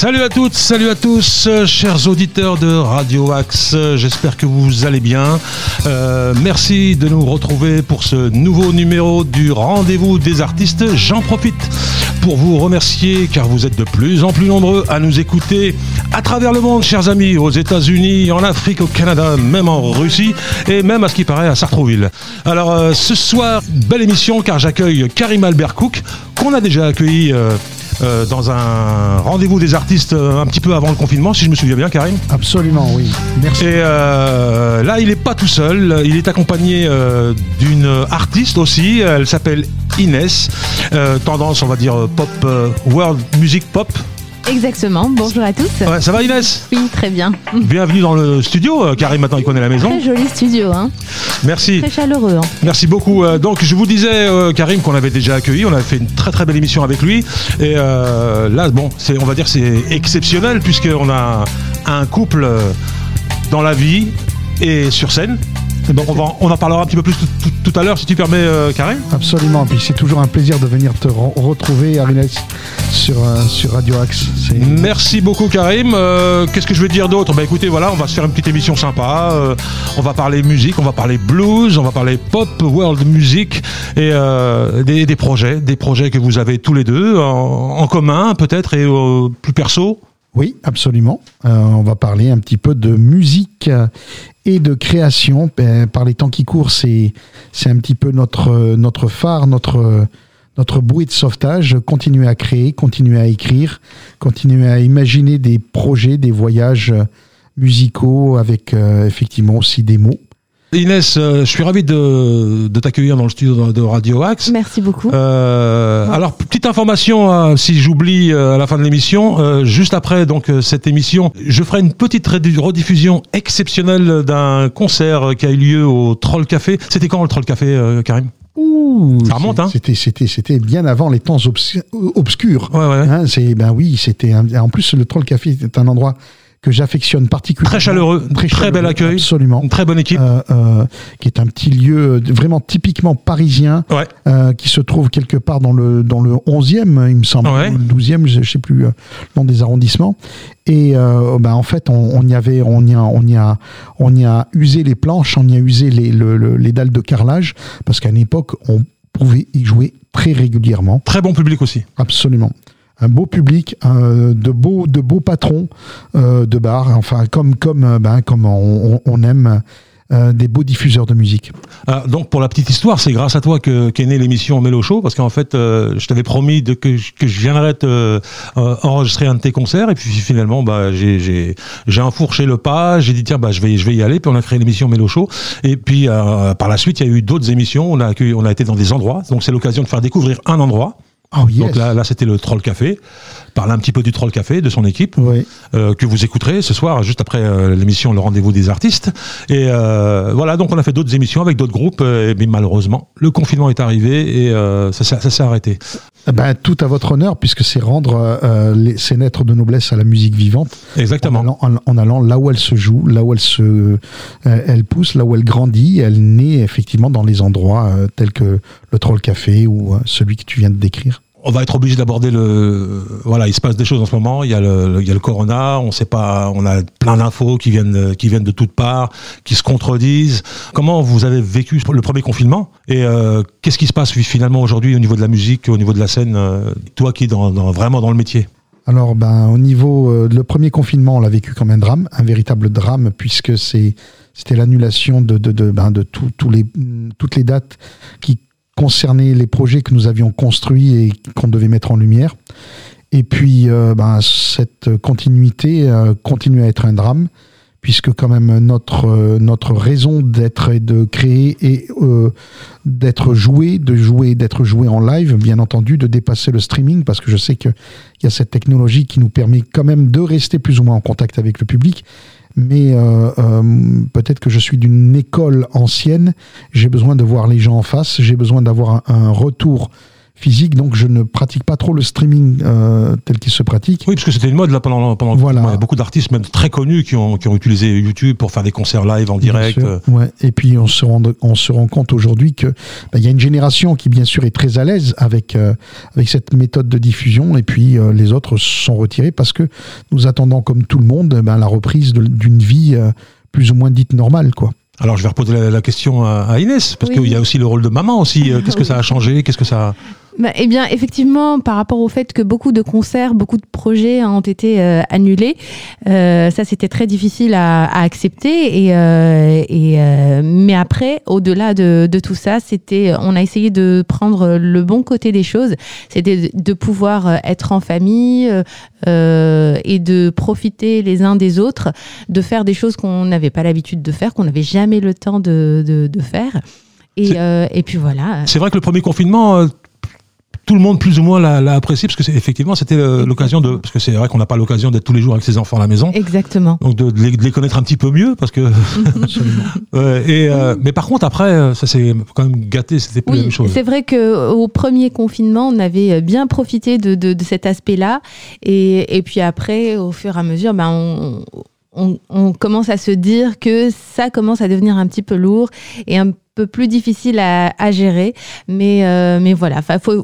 Salut à toutes, salut à tous, euh, chers auditeurs de Radio Axe. euh, J'espère que vous allez bien. Euh, merci de nous retrouver pour ce nouveau numéro du Rendez-vous des artistes. J'en profite pour vous remercier car vous êtes de plus en plus nombreux à nous écouter à travers le monde, chers amis, aux États-Unis, en Afrique, au Canada, même en Russie et même à ce qui paraît à Sartrouville. Alors ce soir, belle émission car j'accueille Karim Albert Cook qu'on a déjà accueilli. Euh, dans un rendez-vous des artistes euh, un petit peu avant le confinement, si je me souviens bien, Karim. Absolument, oui. Merci. Et euh, là, il n'est pas tout seul. Il est accompagné euh, d'une artiste aussi. Elle s'appelle Inès. Tendance, on va dire, pop, world music pop. Exactement, bonjour à tous. Ouais, ça va, Inès? Oui, très bien. Bienvenue dans le studio. Euh, Karim, maintenant, il connaît la maison. Très joli studio, hein. Merci. très chaleureux. hein. Merci beaucoup. Euh, donc, je vous disais, euh, Karim, qu'on avait déjà accueilli. On avait fait une très très belle émission avec lui. Et euh, là, bon, c'est, on va dire, c'est exceptionnel puisqu'on a un couple euh, dans la vie et sur scène. Donc, on, va, on en parlera un petit peu plus tout, tout- tout à l'heure, si tu permets, euh, Karim. Absolument. Puis c'est toujours un plaisir de venir te re- retrouver, Arinès, sur, euh, sur Radio Axe. Merci beaucoup Karim. Euh, Qu'est-ce que je vais dire d'autre? Bah écoutez, voilà, on va se faire une petite émission sympa. On va parler musique, on va parler blues, on va parler pop, world music et des, des projets, des projets que vous avez tous les deux en, en commun peut-être et plus perso? Oui, absolument. Euh, on va parler un petit peu de musique et de création. Ben, par les temps qui courent, c'est un petit peu notre notre phare, notre notre de sauvetage. Continuer à créer, continuer à écrire, continuer à imaginer des projets, des voyages musicaux avec euh, effectivement aussi des mots. Inès, euh, je suis ravi de, de t'accueillir dans le studio de, de Radio Axe. Merci beaucoup. Euh, alors petite information, euh, si j'oublie euh, à la fin de l'émission, euh, juste après donc euh, cette émission, je ferai une petite rediffusion exceptionnelle d'un concert qui a eu lieu au Troll Café. C'était quand le Troll Café, euh, Karim? Ouh, Ça remonte, hein? C'était, c'était, c'était bien avant les temps obs- obscurs. Ouais, ouais. Hein, c'est, ben oui, c'était. un- en plus, le Troll Café est un endroit que j'affectionne particulièrement. Très chaleureux, très chaleureux, bel accueil. Absolument. Une très bonne équipe. Euh, euh, qui est un petit lieu euh, vraiment typiquement parisien, Ouais. euh, qui se trouve quelque part dans le dans le 11e, il me semble, Ouais. ou le 12e, je, je sais plus le nom des arrondissements. Et ben, en fait, on, on y avait, on y a, on y a, on y a usé les planches, on y a usé les le- le- les dalles de carrelage, parce qu'à une époque, on pouvait y jouer très régulièrement. Très bon public aussi. Absolument. Un beau public, de beaux, de beaux patrons euh, de bar, enfin comme comme euh, ben, comme on, on- aime euh, des beaux diffuseurs de musique. Ah, donc pour la petite histoire, c'est grâce à toi que qu'est née l'émission Mélo Show parce qu'en fait, euh, je t'avais promis de, que, je- que je viendrais te euh, enregistrer un de tes concerts et puis finalement, bah j'ai j'ai j'ai enfourché le pas, j'ai dit tiens bah je vais je vais y aller puis on a créé l'émission Mélo Show et puis euh, par la suite il y a eu d'autres émissions, on a accueilli- on a été dans des endroits donc c'est l'occasion de faire découvrir un endroit. Oh yes. Donc là là c'était le Troll Café, parler un petit peu du Troll Café, de son équipe Oui. euh, que vous écouterez ce soir, juste après euh, l'émission Le Rendez-vous des artistes. Et euh, voilà, donc on a fait d'autres émissions avec d'autres groupes, euh, mais malheureusement, le confinement est arrivé et euh, ça, ça s'est arrêté. Eh Ben, tout à votre honneur, puisque c'est rendre euh, les, ces lettres de noblesse à la musique vivante, en Exactement. allant, en, en allant là où elle se joue, là où elle se, euh, elle pousse, là où elle grandit, elle naît effectivement dans les endroits euh, tels que le Troll Café ou euh, celui que tu viens de décrire. On va être obligé d'aborder le. Voilà, il se passe des choses en ce moment. Il y a le, il y a le corona. On sait pas. On a plein d'infos qui viennent, qui viennent de toutes parts, qui se contredisent. Comment vous avez vécu le premier confinement et euh, qu'est-ce qui se passe finalement aujourd'hui au niveau de la musique, au niveau de la scène, euh, toi qui es dans, vraiment dans le métier? Alors, ben, au niveau, euh, le premier confinement, on l'a vécu comme un drame, un véritable drame, puisque c'est, c'était l'annulation de, de, ben, de les, toutes les dates qui concernaient les projets que nous avions construits et qu'on devait mettre en lumière. Et puis, euh, ben, cette continuité euh, continue à être un drame, puisque quand même notre euh, notre raison d'être et de créer et d'être joué, de jouer, d'être joué en live, bien entendu, de dépasser le streaming, parce que je sais qu'il y a cette technologie qui nous permet quand même de rester plus ou moins en contact avec le public. Mais euh, euh, peut-être que je suis d'une école ancienne, j'ai besoin de voir les gens en face, j'ai besoin d'avoir un, un retour physique, donc je ne pratique pas trop le streaming euh, tel qu'il se pratique. Oui, parce que c'était une mode là pendant, pendant Voilà. il y a beaucoup d'artistes, même très connus, qui ont, qui ont utilisé YouTube pour faire des concerts live en direct. Ouais. Et puis on se rend, on se rend compte aujourd'hui que bah, il y a une génération qui bien sûr est très à l'aise avec euh, avec cette méthode de diffusion, et puis euh, les autres sont retirés parce que nous attendons comme tout le monde ben, la reprise d'une vie euh, plus ou moins dite normale, quoi. Alors je vais reposer la, la question à, à Inès, parce Oui. qu'il y a aussi le rôle de maman aussi. Euh, Qu'est-ce que Oui. ça a changé? Qu'est-ce que ça Bah, eh bien, effectivement, par rapport au fait que beaucoup de concerts, beaucoup de projets ont été euh, annulés, euh, ça c'était très difficile à, à accepter. Et, euh, et euh, mais après, au-delà de, de tout ça, c'était, on a essayé de prendre le bon côté des choses. C'était de, pouvoir euh, être en famille euh, et de profiter les uns des autres, de faire des choses qu'on n'avait pas l'habitude de faire, qu'on n'avait jamais le temps de, de, de faire. Et, euh, et puis voilà. C'est vrai que le premier confinement, tout le monde plus ou moins l'a l'a apprécié, parce que c'est- effectivement c'était euh, l'occasion de, parce que c'est vrai qu'on n'a pas l'occasion d'être tous les jours avec ses enfants à la maison. Exactement. Donc de, de les, de les connaître un petit peu mieux parce que Absolument. Ouais, et euh, mais par contre après euh, ça s'est quand même gâté c'était plus la même chose c'est vrai que au premier confinement, on avait bien profité de, de, de cet aspect-là, et, et puis après, au fur et à mesure, ben on, on, on commence à se dire que ça commence à devenir un petit peu lourd et un peu plus difficile à, gérer, mais euh, mais voilà,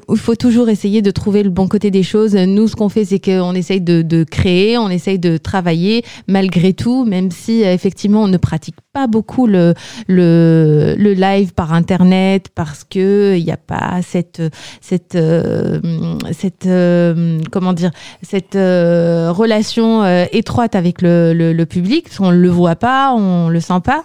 il faut toujours essayer de trouver le bon côté des choses. Nous, ce qu'on fait, c'est qu'on essaye de, créer, on essaye de travailler malgré tout, même si effectivement on ne pratique pas beaucoup le le, live par internet parce que il n'y a pas cette cette euh, cette euh, comment dire cette relation étroite avec le, le, public. Parce qu'on le voit pas on le sent pas.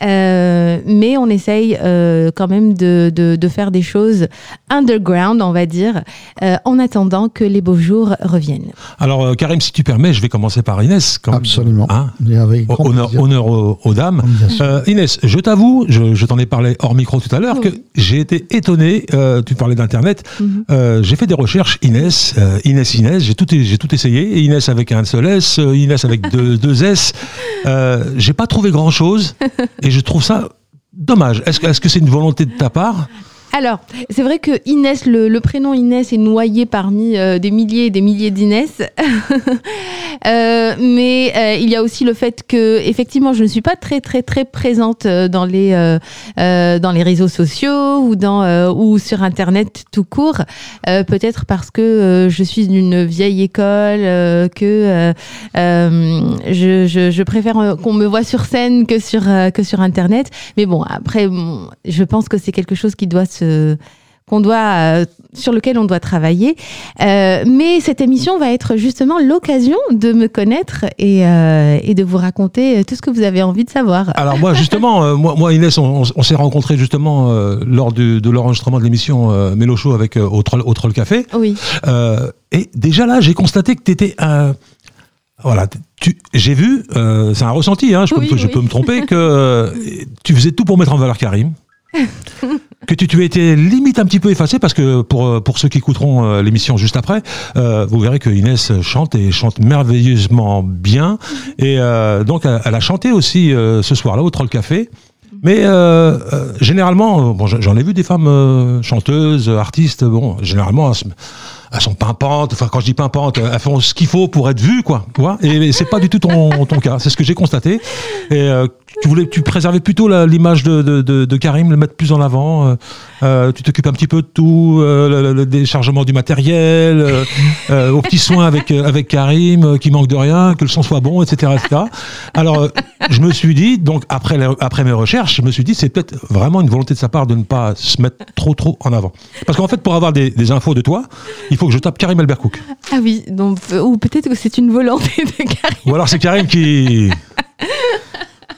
Mais on essaye euh, quand même de, de, de faire des choses underground on va dire euh, en attendant que les beaux jours reviennent alors euh, Karim si tu permets je vais commencer par Inès quand même. Absolument. Hein Et avec grand honneur aux, aux dames. Euh, Inès, je t'avoue, je, je t'en ai parlé hors micro tout à l'heure, Oui. que j'ai été étonné. euh, tu parlais d'internet. Mhm. Euh, j'ai fait des recherches. Inès, euh, Inès, Inès. J'ai tout, j'ai tout essayé. Inès avec un seul S, Inès avec deux, deux S. Euh, j'ai pas trouvé grand chose. Et je trouve ça dommage. Est-ce, que- c'est une volonté de ta part? Alors, c'est vrai que Inès, le, le prénom Inès est noyé parmi euh, des milliers et des milliers d'Inès. Euh, mais euh, il y a aussi le fait que, effectivement, je ne suis pas très, très, très présente euh, dans les, euh, euh, dans les réseaux sociaux ou, dans, ou sur Internet tout court. Peut-être parce que je suis d'une vieille école, que je, je, je préfère qu'on me voit sur scène que sur, que sur Internet. Mais bon, après, bon, je pense que c'est quelque chose qui doit se qu'on doit euh, sur lequel on doit travailler. Euh, mais cette émission va être justement l'occasion de me connaître et, euh, et de vous raconter tout ce que vous avez envie de savoir. Alors moi justement, moi, moi Inès, on, on- on s'est rencontrés justement lors du- de l'enregistrement de l'émission Mélo Show avec au, Troll, au Troll Café. Oui, et déjà là, j'ai constaté que tu étais un. Voilà, tu, j'ai vu, c'est un ressenti, hein, je, peux, Oui, je peux me tromper, que tu faisais tout pour mettre en valeur Karim. Que tu, tu étais limite un petit peu effacé parce que pour, euh, pour ceux qui écouteront euh, l'émission juste après, euh, vous verrez que Inès chante et chante merveilleusement bien. Et euh, donc, elle, a chanté aussi euh, ce soir-là au Troll Café. Mais euh, généralement, bon, j'en ai vu des femmes chanteuses, artistes, bon, généralement, elles, sont pimpantes. Enfin, quand je dis pimpantes, elles font ce qu'il faut pour être vues, quoi. Et c'est pas du tout ton, ton cas. C'est ce que j'ai constaté. Et euh, tu voulais, tu préservais plutôt l'image de, de, de, de Karim, le mettre plus en avant. euh, euh, tu t'occupes un petit peu de tout, euh, le, déchargement du matériel, euh, aux petits soins avec avec Karim, qui manque de rien, que le son soit bon, etc., etc. Alors, je me suis dit, donc après après mes recherches, je me suis dit, c'est peut-être vraiment une volonté de sa part de ne pas se mettre trop trop en avant. Parce qu'en fait, pour avoir des, des infos de toi, il faut que je tape Karim Elbercook. ah oui, donc ou peut-être que c'est une volonté de Karim. Ou alors c'est Karim qui.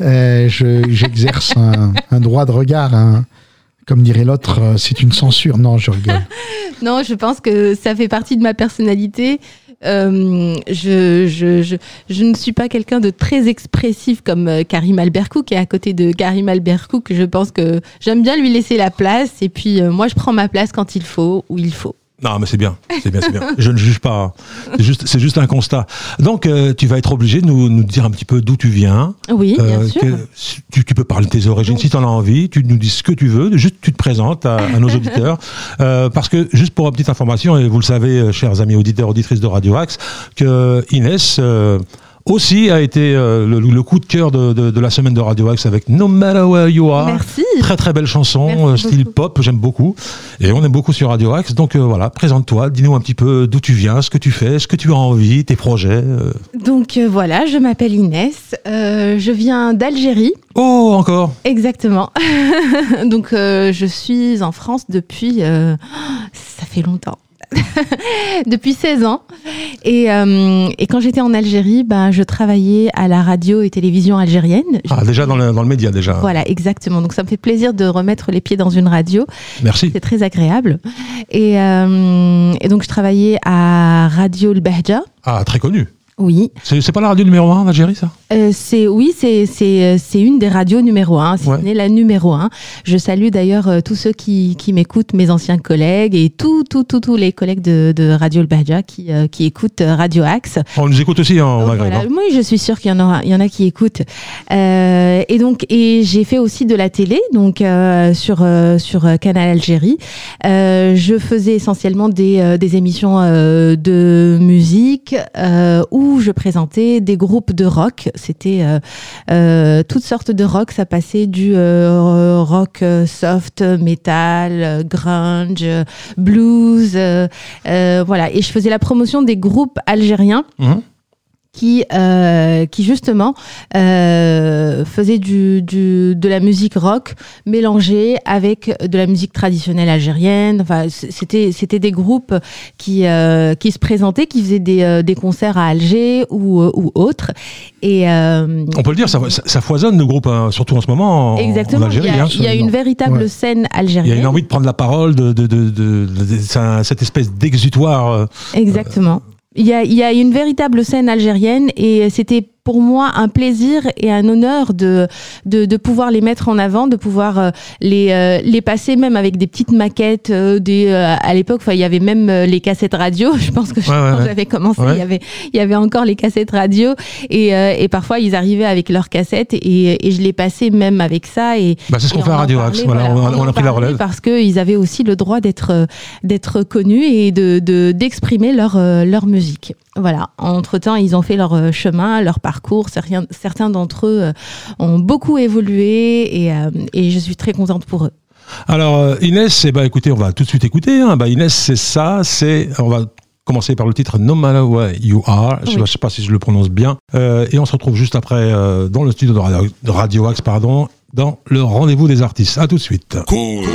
Euh, je- J'exerce un, un droit de regard. hein. Comme dirait l'autre, euh, c'est une censure. Non, je rigole. Non, je pense que ça fait partie de ma personnalité. Euh, je, je, je, je ne suis pas quelqu'un de très expressif comme euh, Karim Albercouk et à côté de Karim Albercouk, je pense que j'aime bien lui laisser la place et puis moi je prends ma place quand il faut, où il faut. Non, mais c'est bien, c'est bien, c'est bien. Je ne juge pas. C'est juste, c'est juste un constat. Donc, euh, tu vas être obligé de nous, nous dire un petit peu d'où tu viens. Oui, bien Euh, sûr. que- tu, tu peux parler de tes origines si tu en as envie. Tu nous dis ce que tu veux. Juste, tu te présentes à, à nos auditeurs. Euh, parce que, juste pour une petite information, et vous le savez, euh, chers amis auditeurs, auditrices de Radio Axe, que Inès. Aussi a été euh, le, le coup de cœur de, de, de la semaine de Radio Axe avec No Matter Where You Are. Merci. Très très belle chanson, euh, style pop, j'aime beaucoup. Et on aime beaucoup sur Radio Axe. Donc euh, voilà, présente-toi, dis-nous un petit peu d'où tu viens, ce que tu fais, ce que tu as envie, tes projets. Donc voilà, je m'appelle Inès, je viens d'Algérie, Oh, encore exactement. Donc je suis en France depuis, ça fait longtemps. depuis 16 ans. Et, euh, et quand j'étais en Algérie, ben, je travaillais à la radio et télévision algérienne. Ah, déjà dans le, dans le média, déjà. Voilà, exactement. Donc ça me fait plaisir de remettre les pieds dans une radio. Merci. C'est très agréable. Et, euh, et donc je travaillais à Radio Le Bahja. Ah, très connu. Oui, C'est c'est pas la radio numéro 1 en Algérie, ça? Euh, c'est oui, c'est c'est euh, c'est une des radios numéro un, si Ouais. ce n'est la numéro un. Je salue d'ailleurs euh, tous ceux qui, qui m'écoutent, mes anciens collègues et tous tous tous tous les collègues de, de Radio Le Bahja qui euh, qui écoutent euh, Radio Axe. On nous écoute aussi en Donc, Maghreb. voilà. hein. Oui, je suis sûre qu'il y en aura, il y en a qui écoutent. Euh, et donc, et j'ai fait aussi de la télé, donc euh, sur euh, sur Canal Algérie. Euh, je faisais essentiellement des euh, des émissions euh, de musique euh, je présentais des groupes de rock. C'était euh, euh, toutes sortes de rock. Ça passait du euh, rock soft, metal, grunge, blues, voilà. Et je faisais la promotion des groupes algériens Mhm. Qui, euh, qui justement euh, faisait du, du, de la musique rock mélangée avec de la musique traditionnelle algérienne. Enfin, c'était c'était des groupes qui euh, qui se présentaient, qui faisaient des, euh, des concerts à Alger ou euh, ou autres. Et euh, On peut le dire, ça, ça, foisonne le groupe, hein, surtout en ce moment en, exactement, en Algérie. il y a, hein. il y a une véritable Ouais. scène Il y a algérienne. une envie de prendre la parole, de, de, de, de- cette espèce d'exutoire. Exactement. Il y, a, y a une véritable scène algérienne et c'était pour moi un plaisir et un honneur de, de, de pouvoir les mettre en avant, de pouvoir euh, les, euh, les passer même avec des petites maquettes. euh, des, à l'époque, il y avait même les cassettes radio. Je pense que Ouais, quand ouais. j'avais commencé, Ouais. il, y avait, il y avait encore les cassettes radio. Et, et parfois, ils arrivaient avec leurs cassettes et, et je les passais même avec ça. Et, bah, c'est ce qu'on fait à Radio Axe. Voilà, on, a- on on a en pris la relève. Parce qu'ils avaient aussi le droit d'être d'être connus et de de- d'exprimer leur leur musique. Voilà. Entre temps, ils ont fait leur euh, chemin, leur parcours. Certains certains d'entre eux euh, ont beaucoup évolué et euh, et je suis très contente pour eux. Alors Inès, eh ben, écoutez, on va tout de suite écouter. hein. Bah, Inès, c'est ça, c'est on va commencer par le titre No Matter Where You Are. Je ne sais pas si je le prononce bien. Euh, et on se retrouve juste après euh, dans le studio de Radio, de Radio Axe, pardon, dans le rendez-vous des artistes. À tout de suite. Cool.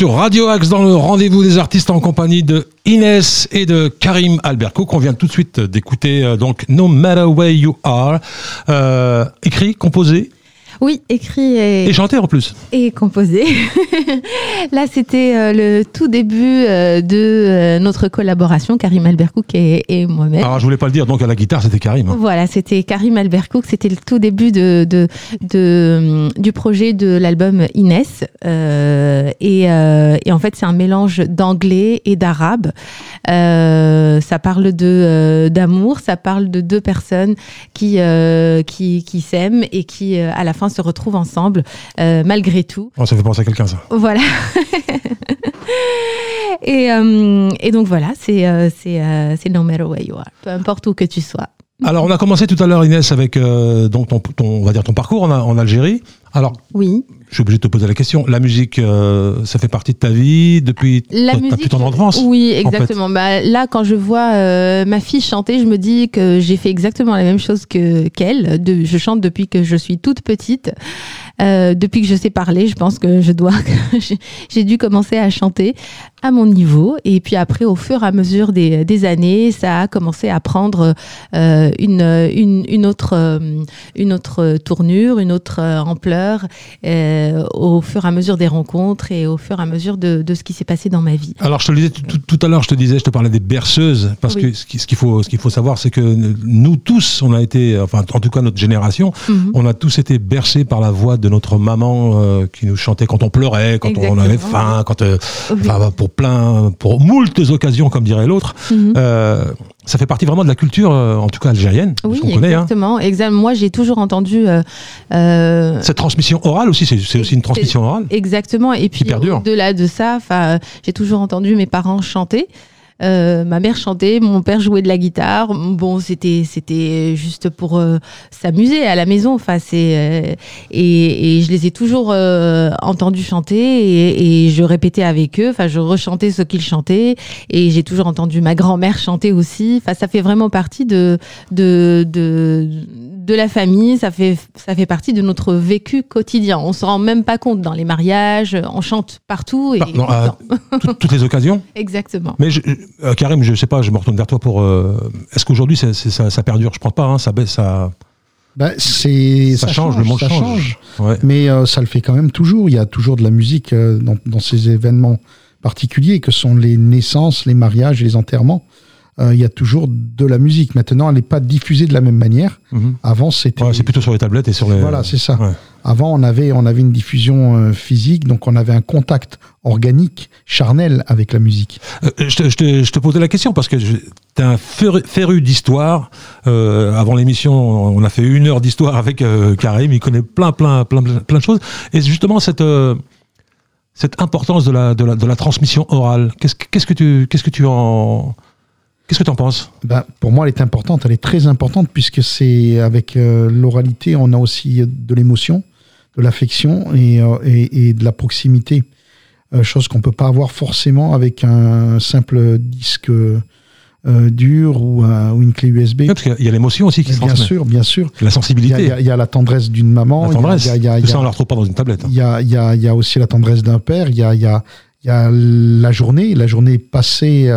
Sur Radio Axe dans le rendez-vous des artistes en compagnie de Inès et de Karim Alberco qu'on vient tout de suite d'écouter euh, donc No Matter Where You Are, euh, écrit, composé Oui, écrit et, et chanté en plus. et composé. Là, c'était euh, le tout début euh, de euh, notre collaboration, Karim Albercook et, et moi-même. Alors je voulais pas le dire, donc à la guitare c'était Karim. hein. Voilà, c'était Karim Albercook, c'était le tout début de, de, de, du projet de l'album Inès. Euh, et, euh, et en fait, c'est un mélange d'anglais et d'arabe. Euh, ça parle de d'amour, ça parle de deux personnes qui, qui, qui s'aiment et qui, à la fin, se retrouvent ensemble, euh, malgré tout. Oh, ça fait penser à quelqu'un ça. Voilà. et, euh, et donc voilà, c'est euh, c'est euh, c'est no matter where you are, peu importe où que tu sois. Alors on a commencé tout à l'heure Inès avec euh, donc ton, ton- on va dire ton parcours en, en Algérie. Alors Oui. Je suis obligé de te poser la question. La musique, euh, ça fait partie de ta vie depuis La musique, tendre enfance Oui, en fait. exactement. Bah, là, quand je vois euh, ma fille chanter, je me dis que j'ai fait exactement la même chose que qu'elle. Je chante depuis que je suis toute petite. Euh, depuis que je sais parler, je pense que je dois, j'ai- dû commencer à chanter à mon niveau. Et puis après, au fur et à mesure des, des années, ça a commencé à prendre euh, une, une, une autre, euh, une autre tournure, une autre ampleur euh, au fur et à mesure des rencontres et au fur et à mesure de, de ce qui s'est passé dans ma vie. Alors je te le disais tout, tout- à l'heure, je te disais, je te parlais des berceuses parce Oui. que ce qui- ce qu'il faut, ce qu'il faut savoir, c'est que nous tous, on a été, enfin en tout cas notre génération, Mhm. on a tous été bercés par la voix de notre maman euh, qui nous chantait quand on pleurait, quand on avait Exactement. faim, quand euh, Oui. enfin, pour plein, pour moultes occasions, comme dirait l'autre. Mhm. Euh, ça fait partie vraiment de la culture, en tout cas algérienne, Oui, qu'on connaît. Hein. exactement. Exact. Moi, j'ai toujours entendu. Cette transmission orale aussi, c'est aussi une transmission orale. Exactement. Et puis, au-delà de ça, j'ai toujours entendu mes parents chanter. Euh, ma mère chantait, mon père jouait de la guitare. Bon, c'était c'était juste pour euh, s'amuser à la maison. Enfin, c'est euh, et, et je les ai toujours entendus chanter et, et je répétais avec eux. Enfin, je rechantais ce qu'ils chantaient et j'ai toujours entendu ma grand-mère chanter aussi. Enfin, ça fait vraiment partie de de de de la famille. Ça fait ça fait partie de notre vécu quotidien. On se rend même pas compte dans les mariages. On chante partout et à toutes les occasions? exactement. Mais je- euh, Karim, je sais pas, je me retourne vers toi pour. euh, Est-ce qu'aujourd'hui ça, ça perdure? Je pense pas. Hein, ça baisse, ça, Bah, c'est ça, change, le monde ça change. Ouais. Mais euh, ça le fait quand même toujours. Il y a toujours de la musique dans, dans ces événements particuliers que sont les naissances, les mariages les enterrements. Il y a toujours de la musique. Maintenant, elle n'est pas diffusée de la même manière. Mhm. Avant, c'était. Ouais, c'est plutôt sur les tablettes et sur les. Voilà, c'est ça. Ouais. Avant, on avait, on avait une diffusion euh, physique, donc on avait un contact organique, charnel avec la musique. Euh, je, te, je, te, posais la question parce que tu es un féru, d'histoire. Euh, avant l'émission, on a fait une heure d'histoire avec euh, Karim. Il connaît plein, plein, plein, plein de choses. Et justement, cette, euh, cette importance de la, de la, transmission orale, qu'est-ce que- qu'est-ce que tu, qu'est-ce que tu en, qu'est-ce que tu en penses Ben, pour moi, elle est importante, elle est très importante puisque c'est avec euh, l'oralité, on a aussi de l'émotion, de l'affection et, euh, et, et de la proximité, Euh, chose qu'on peut pas avoir forcément avec un simple disque euh, euh, dure ou, un- ou une clé USB. Ouais, parce qu'il y a l'émotion aussi qui se bien sûr, bien sûr. La sensibilité, il y a- il y a la tendresse d'une maman. la tendresse. il y a- il y a- il y ça, on la retrouve pas dans une tablette. hein. il y a, il y, a, il y a aussi la tendresse d'un père, il y a, il y, a, il y a la journée, la journée passée,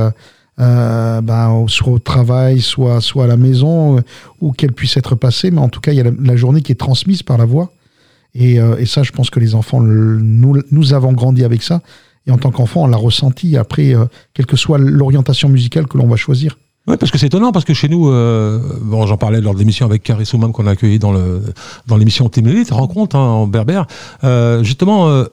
euh, ben, soit au travail, soit, soit à la maison, euh, où qu'elle puisse être passée, mais en tout cas, il y a la, journée qui est transmise par la voix. Et, euh, et ça, je pense que les enfants, nous, nous avons grandi avec ça. Et en tant qu'enfant, on l'a ressenti après, quelle que soit l'orientation musicale que l'on va choisir. Oui, parce que c'est étonnant, parce que chez nous, bon, j'en parlais lors de l'émission avec Carrie Soumam qu'on a accueilli dans le dans l'émission Team rencontre hein, en berbère, justement,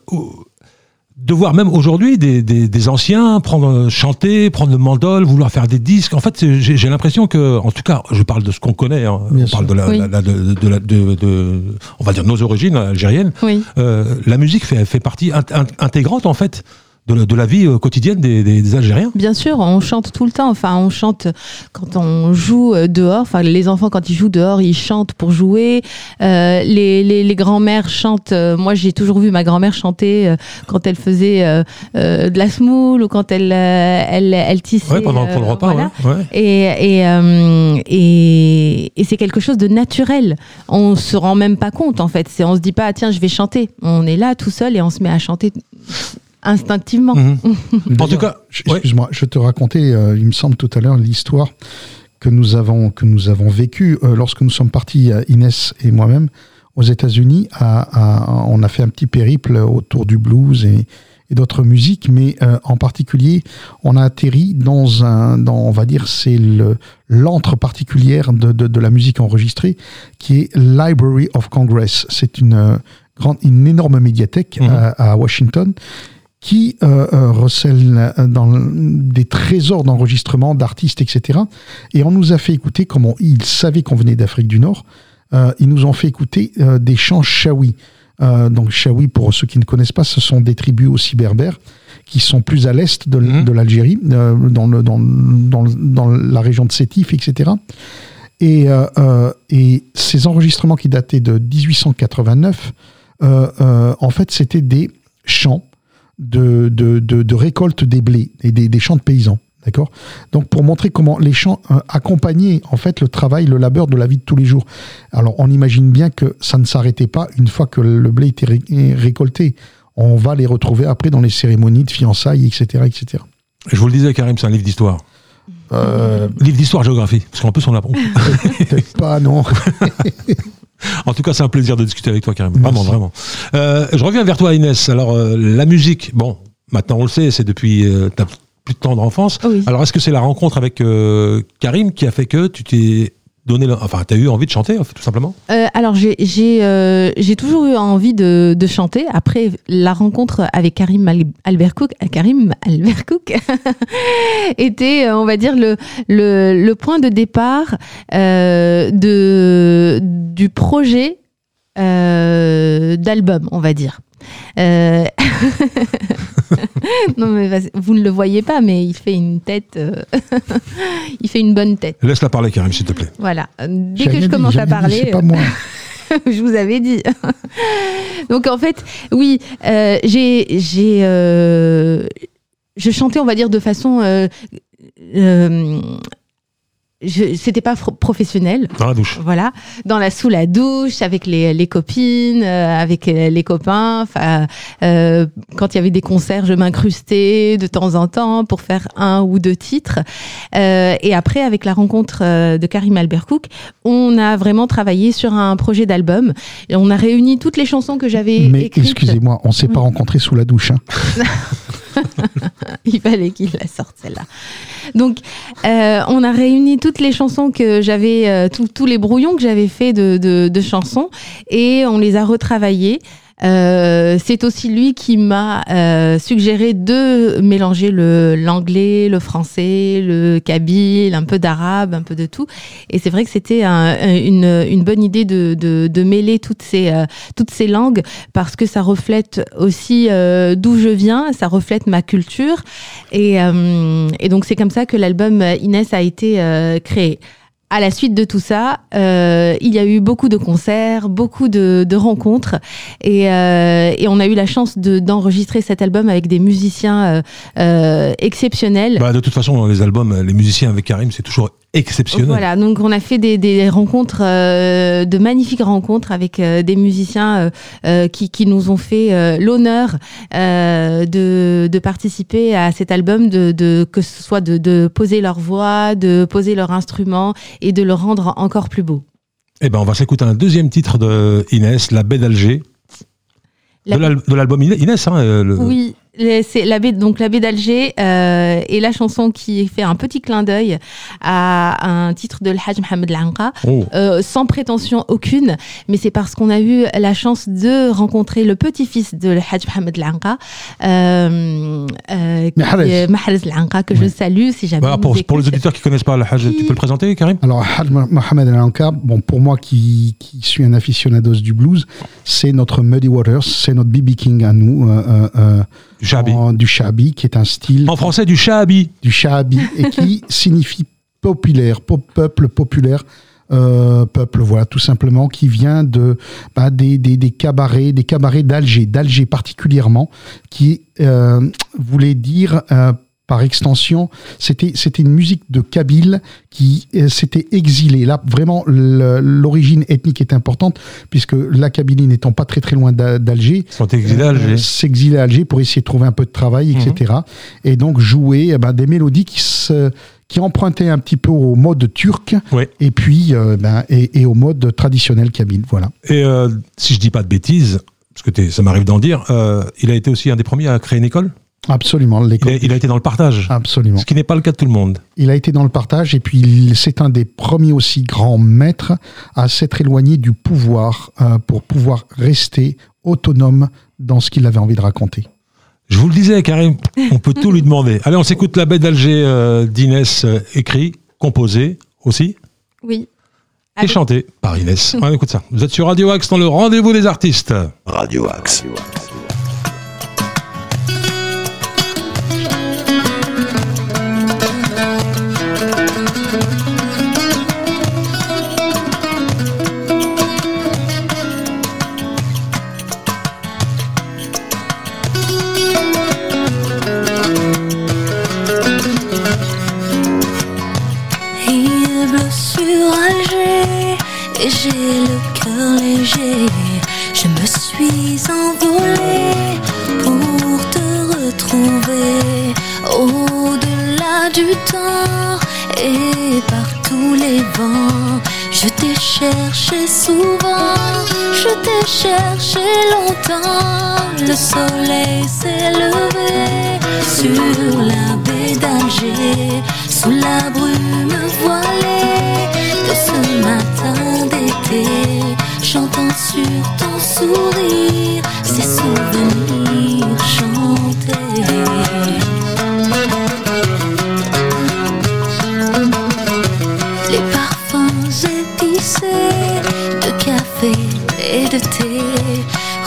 de voir même aujourd'hui des, des, des anciens prendre chanter, prendre le mandol, vouloir faire des disques. En fait, j'ai j'ai l'impression que, en tout cas, je parle de ce qu'on connaît, hein, on sûr. parle de la, Oui. la- de, de la- de- de- on va dire nos origines algériennes. Oui. Euh, la musique fait, fait partie int- int- intégrante en fait de la, de la vie euh, quotidienne des, des, des Algériens. Bien sûr, on chante tout le temps. Enfin, on chante quand on joue euh, dehors. Enfin, les enfants, quand ils jouent dehors, ils chantent pour jouer. Euh, les les, les grands-mères chantent. moi, j'ai toujours vu ma grand-mère chanter quand elle faisait euh, euh, de la semoule ou quand elle elle, elle tissait. Ouais, pendant le repas. voilà. ouais, ouais. Et, et, et, et c'est quelque chose de naturel. On se rend même pas compte en fait. On se dit pas ah, tiens je vais chanter. On est là tout seul et on se met à chanter instinctivement. Mhm. En tout cas, excuse-moi, je te racontais, euh, il me semble tout à l'heure, l'histoire que nous avons que nous avons vécue euh, lorsque nous sommes partis, euh, Inès et moi-même, aux États-Unis. À, à- on a fait un petit périple autour du blues et, et d'autres musiques, mais euh, en particulier, on a atterri dans un, dans, on va dire, c'est le l'antre particulière de, de, de la musique enregistrée, qui est Library of Congress. C'est une grande, une énorme médiathèque Mhm. à, à Washington qui euh, euh, recèle euh, dans des trésors d'enregistrement d'artistes, etc. Et on nous a fait écouter, comme on- ils savaient qu'on venait d'Afrique du Nord, euh, ils nous ont fait écouter euh, des chants chaoui. Euh, donc chaoui, pour ceux qui ne connaissent pas, ce sont des tribus aussi berbères qui sont plus à l'est de, de l'Algérie, euh, dans, le, dans, dans, dans la région de Sétif, etc. Et, euh, euh, et ces enregistrements qui dataient de 1889, euh, euh, en fait, c'était des chants de, de, de, de récolte des blés et des, des champs de paysans. D'accord? Donc, pour montrer comment les champs euh, accompagnaient en fait le travail, le labeur de la vie de tous les jours. Alors, on imagine bien que ça ne s'arrêtait pas une fois que le blé était ré- récolté. On va les retrouver après dans les cérémonies de fiançailles, etc. etc. Je vous le disais, Karim, c'est un livre d'histoire. Euh, Livre d'histoire-géographie. Parce qu'en plus, on apprend. Peut-être pas, non. En tout cas, c'est un plaisir de discuter avec toi, Karim. Merci. Vraiment, vraiment. Euh, je reviens vers toi, Inès. Alors, euh, la musique, bon, maintenant on le sait, c'est depuis euh, ta plus tendre enfance. Oui. Alors, est-ce que c'est la rencontre avec euh, Karim qui a fait que tu t'es donné, enfin, tu as eu envie de chanter, tout simplement? Euh, alors j'ai euh, toujours eu envie de, de chanter. Après la rencontre avec Karim Al- Albert Cook, euh, Karim Albert Cook était, euh, on va dire le le, le point de départ euh, de du projet euh, d'album, on va dire. Euh, non mais vous ne le voyez pas, mais il fait une tête, euh, il fait une bonne tête. Laisse-la parler, Karim, s'il te plaît. Voilà. Dès que je commence à dit, parler, C'est pas moi. je vous avais dit. Donc en fait, oui, euh, j'ai, j'ai, euh, je chantais, on va dire, de façon, euh, euh, c'était pas professionnel. Dans la douche. Voilà, dans la sous la douche, avec les, les copines, euh, avec euh, les copains. Enfin, euh, quand il y avait des concerts, je m'incrustais de temps en temps pour faire un ou deux titres. Euh, et après, avec la rencontre euh, de Karim Albert Cook, on a vraiment travaillé sur un projet d'album. Et on a réuni toutes les chansons que j'avais Mais excusez-moi, on s'est pas rencontrés sous la douche. hein. Il fallait qu'il la sorte celle-là. Donc, euh, on a réuni toutes les chansons que j'avais, euh, tous- les brouillons que j'avais fait de, de, de chansons, et on les a retravaillés. Euh, c'est aussi lui qui m'a euh, suggéré de mélanger le l'anglais, le français, le kabyle, un peu d'arabe, un peu de tout. Et c'est vrai que c'était un- une, une bonne idée de, de, de mêler toutes ces, euh, toutes ces langues parce que ça reflète aussi euh, d'où je viens, ça reflète ma culture. Et, et donc c'est comme ça que l'album Inès a été créé. À la suite de tout ça, euh, il y a eu beaucoup de concerts, beaucoup de, de rencontres, et, euh, et on a eu la chance de- d'enregistrer cet album avec des musiciens euh, euh, exceptionnels. Bah, de toute façon, dans les albums, les musiciens avec Karim, c'est toujours exceptionnel. Voilà, donc on a fait des, des rencontres, euh, de magnifiques rencontres avec euh, des musiciens euh, qui, qui nous ont fait l'honneur de, de participer à cet album, de, de, que ce soit de, de poser leur voix, de poser leur instrument et de le rendre encore plus beau. Eh ben, on va s'écouter un deuxième titre de Inès, La baie d'Alger. La- De l'al- de l'album Inès, hein, le- Oui, c'est la baie, donc la baie d'Alger euh, et la chanson qui fait un petit clin d'œil à un titre de l'Hajj Mohamed Lanqa. Oh. Euh, sans prétention aucune, mais c'est parce qu'on a eu la chance de rencontrer le petit-fils de le Hajj Mohamed Lanqa, euh, euh, Mahrez. Lanqa, que je salue si jamais. Bah, pour, les auditeurs qui connaissent pas le Hajj, Qui- tu peux le présenter, Karim? Alors, Haj Mohamed El Ankar, bon, pour moi qui, qui suis un aficionados du blues, c'est notre Muddy Waters, c'est notre BB King à nous, euh, euh, euh, Du Shahabi. en- du Shahabi, qui est un style En français, du Shahabi. du Shahabi et qui signifie populaire, pop- peuple populaire. euh, peuple, voilà, tout simplement, qui vient de bah, des, des, des cabarets, des cabarets d'Alger, d'Alger particulièrement, qui euh, voulait dire euh, par extension, c'était c'était une musique de Kabyle qui euh, s'était exilée. Là, vraiment, l'origine ethnique est importante puisque la Kabylie n'étant pas très très loin d'A- d'Alger, sont exilés à Alger. euh, s'exiler à Alger pour essayer de trouver un peu de travail, etc. Et donc jouer eh ben, des mélodies qui, se, qui empruntaient un petit peu au mode turc Ouais. et puis euh, ben, et, et au mode traditionnel kabyle. Voilà. Et euh, si je dis pas de bêtises, parce que ça m'arrive d'en dire, euh, il a été aussi un des premiers à créer une école? Absolument. Il a, il a été dans le partage. Absolument. Ce qui n'est pas le cas de tout le monde. Il a été dans le partage et puis il- c'est un des premiers aussi grands maîtres à s'être éloigné du pouvoir euh, pour pouvoir rester autonome dans ce qu'il avait envie de raconter. Je vous le disais, Karim, on peut tout lui demander. Allez, on s'écoute la baie d'Alger euh, d'Inès, euh, écrit, composé aussi, Oui. et chanté par Inès. On écoute ça. Vous êtes sur Radio Axe dans le rendez-vous des artistes. Radio Axe. Il j'ai le cœur léger. Je me suis envolée pour te retrouver au-delà du temps et par tous les vents. Je t'ai cherché souvent, je t'ai cherché longtemps. Le soleil s'est levé sur la baie d'Alger, sous la brume voilée ce matin d'été. J'entends sur ton sourire ces souvenirs chantés. Les parfums épicés de café et de thé